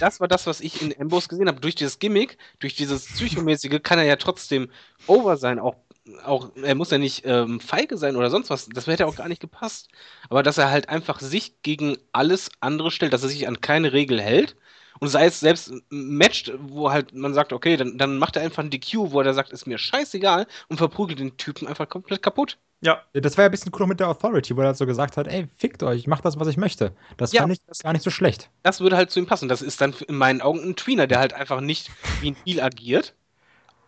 das war das, was ich in Ambos gesehen habe. Durch dieses Gimmick, durch dieses Psychomäßige kann er ja trotzdem over sein, auch, auch er muss ja nicht ähm, feige sein oder sonst was, das hätte auch gar nicht gepasst. Aber dass er halt einfach sich gegen alles andere stellt, dass er sich an keine Regel hält und sei es selbst ein Match, wo halt man sagt, okay, dann, dann macht er einfach ein DQ, wo er sagt, ist mir scheißegal und verprügelt den Typen einfach komplett kaputt. Ja, Das war ja ein bisschen cool mit der Authority, wo er halt so gesagt hat, ey, fickt euch, ich mach das, was ich möchte. Das Ja, fand ich gar nicht so schlecht. Das würde halt zu ihm passen. Das ist dann in meinen Augen ein Tweener, der halt einfach nicht wie ein Heel agiert,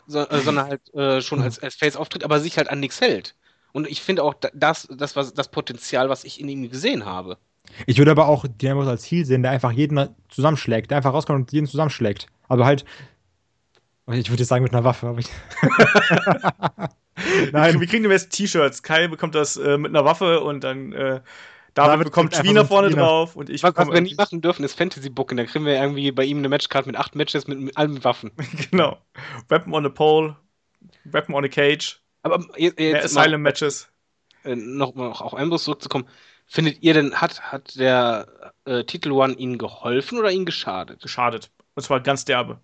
so, äh, sondern halt äh, schon als, als Face auftritt, aber sich halt an nichts hält. Und ich finde auch, da- das, das war das Potenzial, was ich in ihm gesehen habe. Ich würde aber auch den Ambrose als Ziel sehen, der einfach jeden zusammenschlägt, der einfach rauskommt und jeden zusammenschlägt. Aber halt, ich würde jetzt sagen mit einer Waffe, aber ich Nein. Wir kriegen jetzt T-Shirts. Kai bekommt das äh, mit einer Waffe und dann äh, David, David bekommt einen vorne drauf und ich Was, was bekomme wir nie machen dürfen, ist Fantasy Booken. Da kriegen wir irgendwie bei ihm eine Matchcard mit acht Matches mit, mit allen Waffen. genau. Weapon on a Pole, Weapon on a Cage, Aber jetzt, jetzt mal, Asylum Matches. äh, noch mal auf Ambrose zurückzukommen. Findet ihr denn, hat, hat der äh, Titel One ihnen geholfen oder ihnen geschadet? Geschadet. Und zwar ganz derbe.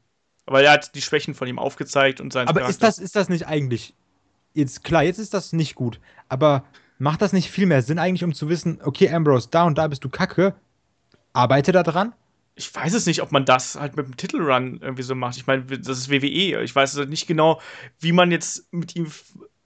Weil er hat die Schwächen von ihm aufgezeigt und seinen Aber ist das, ist das nicht eigentlich. Jetzt, klar, jetzt ist das nicht gut. Aber macht das nicht viel mehr Sinn eigentlich, um zu wissen, okay, Ambrose, da und da bist du kacke, arbeite da dran? Ich weiß es nicht, ob man das halt mit dem Titelrun irgendwie so macht. Ich meine, das ist WWE. Ich weiß also nicht genau, wie man jetzt mit ihm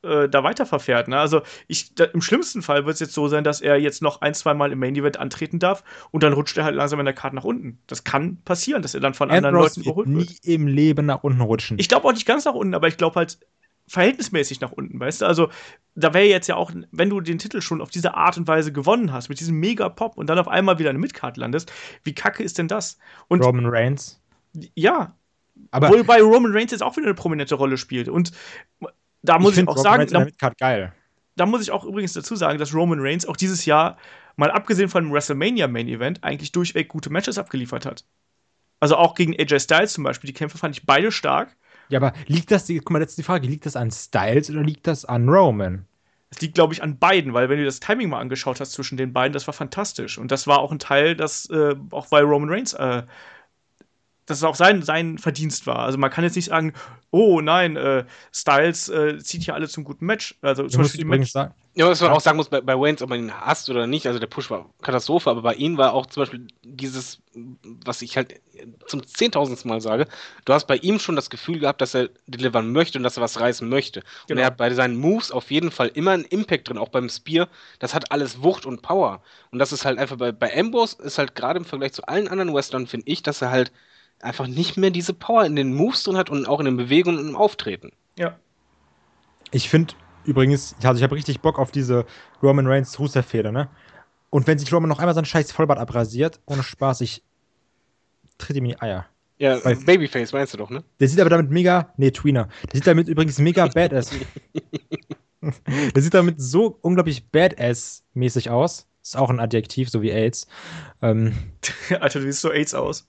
äh, da weiterverfährt. Ne? Also ich, da, im schlimmsten Fall wird es jetzt so sein, dass er jetzt noch ein, zwei Mal im Main Event antreten darf und dann rutscht er halt langsam in der Karte nach unten. Das kann passieren, dass er dann von anderen Ambrose Leuten wird überholt nie wird. im Leben nach unten rutschen. Ich glaube auch nicht ganz nach unten, aber ich glaube halt verhältnismäßig nach unten, weißt du? Also, da wäre jetzt ja auch, wenn du den Titel schon auf diese Art und Weise gewonnen hast, mit diesem Mega-Pop und dann auf einmal wieder eine Midcard landest, wie kacke ist denn das? Und Roman Reigns. ja, Aber obwohl bei Roman Reigns jetzt auch wieder eine prominente Rolle spielt. Und da muss ich, find auch Roman sagen, Reigns da, Midcard geil. da muss ich auch übrigens dazu sagen, dass Roman Reigns auch dieses Jahr, mal abgesehen von dem WrestleMania Main Event, eigentlich durchweg gute Matches abgeliefert hat. Also auch gegen AJ Styles zum Beispiel, die Kämpfe fand ich beide stark. Ja, aber liegt das, guck mal, jetzt die Frage, liegt das an Styles oder liegt das an Roman? Es liegt, glaube ich, an beiden, weil wenn du das Timing mal angeschaut hast zwischen den beiden, das war fantastisch. Und das war auch ein Teil, das äh, auch bei Roman Reigns, äh, das auch sein, sein Verdienst war. Also man kann jetzt nicht sagen, oh nein, äh, Styles äh, zieht hier alle zum guten Match. Also zum Beispiel die Match sagen, Ja, was man auch sagen muss, bei, bei Waynes, ob man ihn hasst oder nicht, also der Push war Katastrophe, aber bei ihm war auch zum Beispiel dieses, was ich halt zum zehntausendsten Mal sage, du hast bei ihm schon das Gefühl gehabt, dass er delivern möchte und dass er was reißen möchte. Und Genau. er hat bei seinen Moves auf jeden Fall immer einen Impact drin, auch beim Spear. Das hat alles Wucht und Power. Und das ist halt einfach bei, bei Ambrose ist halt gerade im Vergleich zu allen anderen Western, finde ich, dass er halt einfach nicht mehr diese Power in den Moves drin hat und auch in den Bewegungen und im Auftreten. Ja. ich finde übrigens, also ich habe richtig Bock auf diese Roman Reigns Rusev-Feder, ne? Und wenn sich Roman noch einmal sein scheiß Vollbart abrasiert, ohne Spaß, ich tritt ihm in die Eier. Ja, Weil- Babyface meinst du doch, ne? Der sieht aber damit mega, nee, Tweener. Der sieht damit übrigens mega badass. Der sieht damit so unglaublich badass-mäßig aus. Ist auch ein Adjektiv, so wie AIDS. Ähm, Alter, du siehst so AIDS aus.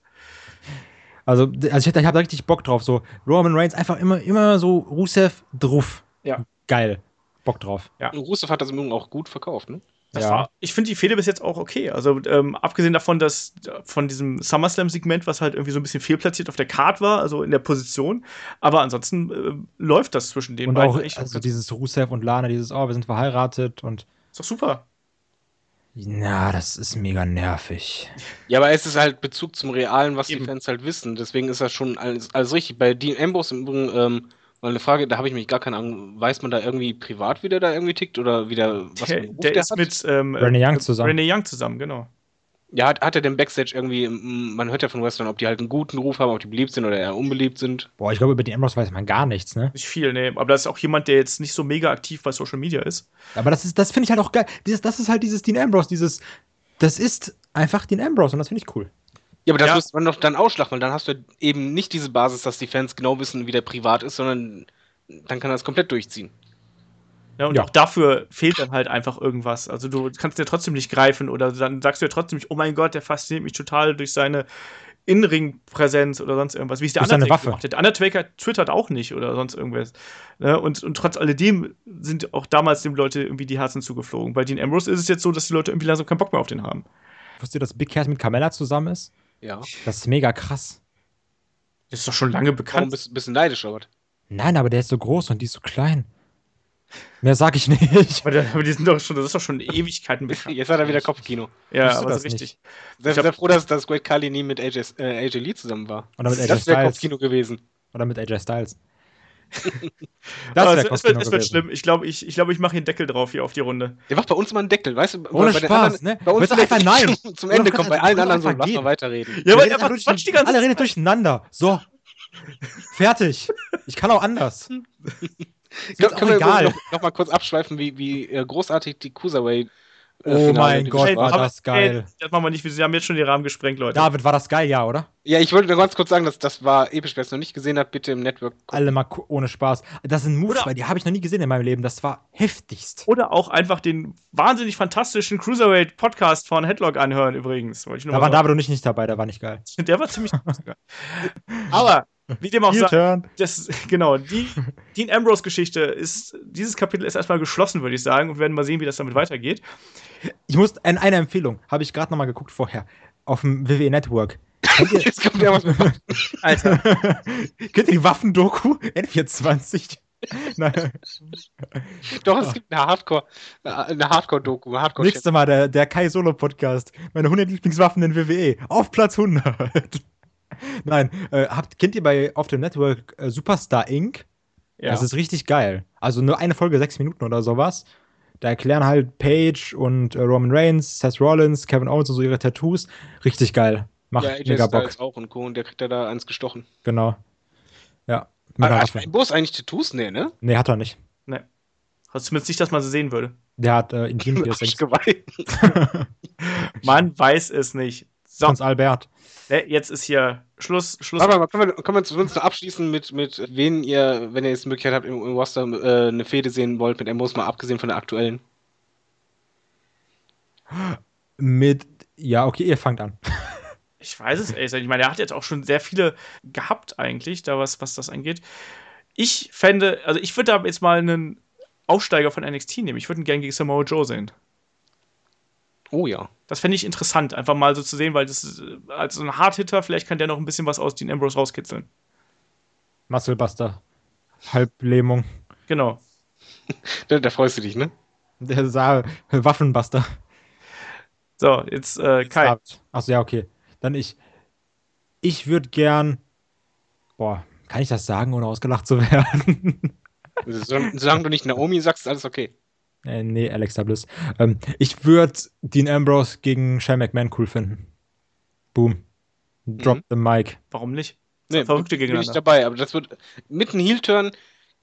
Also, also ich, ich habe da richtig Bock drauf. So Roman Reigns einfach immer, immer so Rusev drauf. Ja. Geil. Bock drauf. Ja. Und Rusev hat das im Übrigen auch gut verkauft, ne? Das Ja. war, ich finde die Fehde bis jetzt auch okay. Also, ähm, abgesehen davon, dass von diesem SummerSlam-Segment, was halt irgendwie so ein bisschen fehlplatziert auf der Card war, also in der Position. Aber ansonsten äh, läuft das zwischen den Und beiden auch echt also dieses Rusev und Lana, dieses, oh, wir sind verheiratet und ist doch super. Na, das ist mega nervig. Ja, aber es ist halt Bezug zum Realen, was Eben. die Fans halt wissen. Deswegen ist das schon alles, alles richtig. Bei Dean Ambrose im Übrigen, ähm, mal eine Frage, da habe ich mich gar keine Ahnung. Weiß man da irgendwie privat, wie der da irgendwie tickt oder wie der, was Der, der ist hat? mit ähm, Renee Young zusammen. Renee Young zusammen, genau. Ja, hat, hat er den Backstage irgendwie, man hört ja von Western, ob die halt einen guten Ruf haben, ob die beliebt sind oder eher unbeliebt sind. Boah, ich glaube, über die Ambrose weiß man gar nichts, ne? Nicht viel, nee. Aber das ist auch jemand, der jetzt nicht so mega aktiv bei Social Media ist. Aber das ist, das finde ich halt auch geil. Dieses, das ist halt dieses Dean Ambrose, dieses, das ist einfach Dean Ambrose und das finde ich cool. Ja, aber das Ja. müsste man doch dann ausschlagen, weil dann hast du eben nicht diese Basis, dass die Fans genau wissen, wie der privat ist, sondern dann kann er das komplett durchziehen. Ja, und Ja. auch dafür fehlt dann halt einfach irgendwas. Also du kannst ja trotzdem nicht greifen oder dann sagst du ja trotzdem nicht, oh mein Gott, der fasziniert mich total durch seine Innenring-Präsenz oder sonst irgendwas, wie es der Undertaker Waffe. gemacht hat. Der Undertaker twittert auch nicht oder sonst irgendwas. Ne? Und, und trotz alledem sind auch damals dem Leute irgendwie die Herzen zugeflogen. Bei Dean Ambrose ist es jetzt so, dass die Leute irgendwie langsam keinen Bock mehr auf den haben. Wusst ihr, dass Big Cass mit Carmella zusammen ist? Ja. Das ist mega krass. Das ist doch schon lange Warum bekannt. bist du ein bisschen neidisch, aber? Nein, aber der ist so groß und die ist so klein. Mehr sag ich nicht. Aber, der- aber die sind doch schon, das ist doch schon Ewigkeiten bekannt. Jetzt hat er wieder Kopfkino. Ja, aber das so richtig. Sehr, sehr froh, dass, dass Great Kali nie mit AJ, äh, AJ Lee zusammen war. Oder mit AJ das wäre Styles. Kopfkino gewesen. Oder mit AJ Styles. Aber Das es, es, wird, es wird schlimm. Ich glaube, ich, ich, glaub, ich mache hier einen Deckel drauf hier auf die Runde. Der macht bei uns immer einen Deckel, weißt du? Ohne bei Spaß, anderen, ne? Bei uns er einfach nein? Zum, Ende du- bei allen kannst du anderen so, lass mal weiterreden. Ja, weil reden einfach durch- Quatsch die ganze Alle reden durcheinander. So. Fertig. Ich kann auch anders. Können, auch können wir egal. noch, noch mal kurz abschweifen, wie, wie äh, großartig die Cruiserweight äh, Oh Finale mein Gott, war war. das geil. Ey, das machen wir nicht. Wir haben jetzt schon den Rahmen gesprengt, Leute. David, war das geil, ja, oder? Ja, ich wollte nur ganz kurz sagen, dass das war episch. Wer es noch nicht gesehen hat, bitte im Network gucken. Alle mal ohne Spaß. Das sind Moves, Oder- weil die habe ich noch nie gesehen in meinem Leben. Das war heftigst. Oder auch einfach den wahnsinnig fantastischen Cruiserweight-Podcast von Headlock anhören, übrigens. Wollte ich nur Da waren sagen. David und ich nicht dabei, der war nicht geil. Der war ziemlich sogar. Aber, wie dem auch sei, das, genau, die Dean Ambrose-Geschichte ist, dieses Kapitel ist erstmal geschlossen, würde ich sagen, und wir werden mal sehen, wie das damit weitergeht. Ich muss, in eine Empfehlung, habe ich gerade nochmal geguckt vorher, auf dem WWE Network. Jetzt kommt ja was mit Alter. kennt ihr die Waffendoku? N24. Nein, Doch, es gibt eine Hardcore, eine Hardcore-Doku, eine hardcore nächstes Mal der, der Kai Solo Podcast. Meine 100 Lieblingswaffen in WWE. Auf Platz 100. Nein, äh, habt, kennt ihr bei auf dem Network äh, Superstar Inc.? Ja. Das ist richtig geil. Also nur eine Folge, sechs Minuten oder sowas. Da erklären halt Paige und äh, Roman Reigns, Seth Rollins, Kevin Owens und so ihre Tattoos. Richtig geil. Macht Ja, AJ mega Bock. Styles auch und Co. Und der kriegt ja da eins gestochen. Genau. Ja. Aber Waffe. hat Boss eigentlich Tattoos? Nee, ne? Nee, hat er nicht. Ne. Also zumindest nicht, dass man sie sehen würde. Der hat äh, Intim-Piercings. Arschgeweih. Man weiß es nicht. So, Prinz Albert. ne, jetzt ist hier Schluss. Schluss. Warte mal, können wir, können wir zumindest noch abschließen mit, mit wen ihr, wenn ihr jetzt die Möglichkeit habt, im, im Roster äh, eine Fehde sehen wollt mit Embos, mal abgesehen von der aktuellen. Mit. Ja, okay, ihr fangt an. Ich weiß es ehrlich. Ich meine, er hat jetzt auch schon sehr viele gehabt, eigentlich, da was, was das angeht. Ich fände, also ich würde da jetzt mal einen Aufsteiger von NXT nehmen. Ich würde ihn gerne gegen Samoa Joe sehen. Oh ja. Das fände ich interessant, einfach mal so zu sehen, weil das ist, äh, als so ein Hardhitter, vielleicht kann der noch ein bisschen was aus Dean Ambrose rauskitzeln. Musclebuster. Halblähmung. Genau. Da, da freust du dich, ne? Der sah Waffenbuster. So, jetzt äh, Kai. Achso, ja, okay. Dann ich. Ich würde gern. Boah, kann ich das sagen, ohne ausgelacht zu werden? Solange du nicht Naomi sagst, ist alles okay. Äh, nee, Alexa Bliss. Ähm, ich würde Dean Ambrose gegen Shane McMahon cool finden. Boom. Drop Mhm. the mic. Warum nicht? Nee, Verrückte bin ich gegeneinander. dabei, aber das wird mit einem Heel-Turn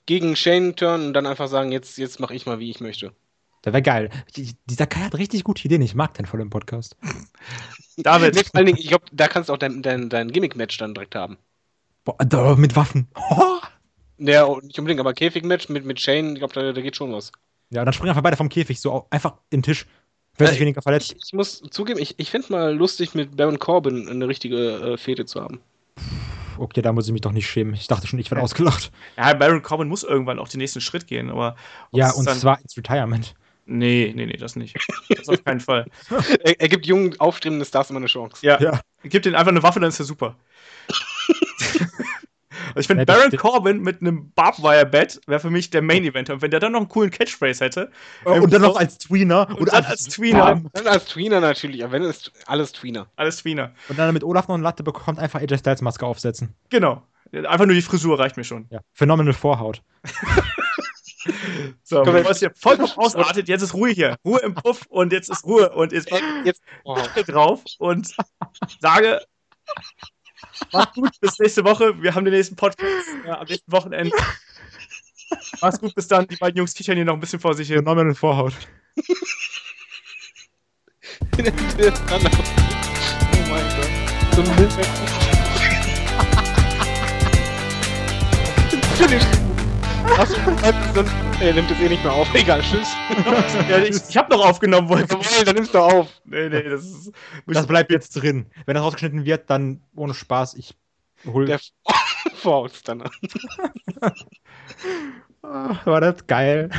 gegen Shane-Turn und dann einfach sagen, jetzt, jetzt mache ich mal, wie ich möchte. Das wäre geil. Die- Dieser Kai hat richtig gute Ideen. Ich mag den voll im Podcast. David, Nee, vor allen Dingen, ich glaube, da kannst du auch dein, dein, dein Gimmick-Match dann direkt haben. Boah, da, mit Waffen. Oh. Ja, nicht unbedingt, aber Käfig-Match mit, mit Shane, ich glaube, da, da geht schon was. Ja, dann springen einfach beide vom Käfig so einfach in den Tisch. Wer sich Äh, weniger verletzt. Ich, ich muss zugeben, ich, ich fände mal lustig, mit Baron Corbin eine richtige äh, Fehde zu haben. Okay, da muss ich mich doch nicht schämen. Ich dachte schon, ich werde ausgelacht. ja, Baron Corbin muss irgendwann auch den nächsten Schritt gehen, aber. Ja, und dann- zwar ins Retirement. Nee, nee, nee, das nicht. Das auf keinen Fall. Er, er gibt jungen, aufstrebenden Stars immer eine Chance. Ja, Ja. gib denen einfach eine Waffe, dann ist er super. also ich finde, Ja, Baron stimmt. Corbin mit einem Barbwire-Bett wäre für mich der Main-Eventer. Und wenn der dann noch einen coolen Catchphrase hätte. Und dann noch als Tweener. Und dann als Tweener. Dann als Tweener natürlich, aber wenn es alles Tweener. Alles Tweener. Und dann mit Olaf noch eine Latte bekommt, einfach AJ Styles Maske aufsetzen. Genau. Einfach nur die Frisur reicht mir schon. Ja. Phenomenal Vorhaut. So, Komm, bevor es hier vollkommen ausartet, jetzt ist Ruhe hier. Ruhe im Puff und jetzt ist Ruhe. Und jetzt Jetzt, oh, drauf und sage, mach's gut, bis nächste Woche. Wir haben den nächsten Podcast äh, am nächsten Wochenende. Mach's gut, bis dann. Die beiden Jungs kichern hier noch ein bisschen vor sich hin. Phenomenal Vorhaut. oh mein Gott. So ein Bild- Natürlich. Achso, sonst er nimmt es eh nicht mehr auf. Egal, tschüss. Ja, ich ich habe noch aufgenommen, Wolf. Jawohl, dann nimmst du auf. Nee, nee, das ist. Das bleibt jetzt drin. Wenn das rausgeschnitten wird, dann ohne Spaß. Ich hol. Der Vorhaut dann. Ah, war das geil.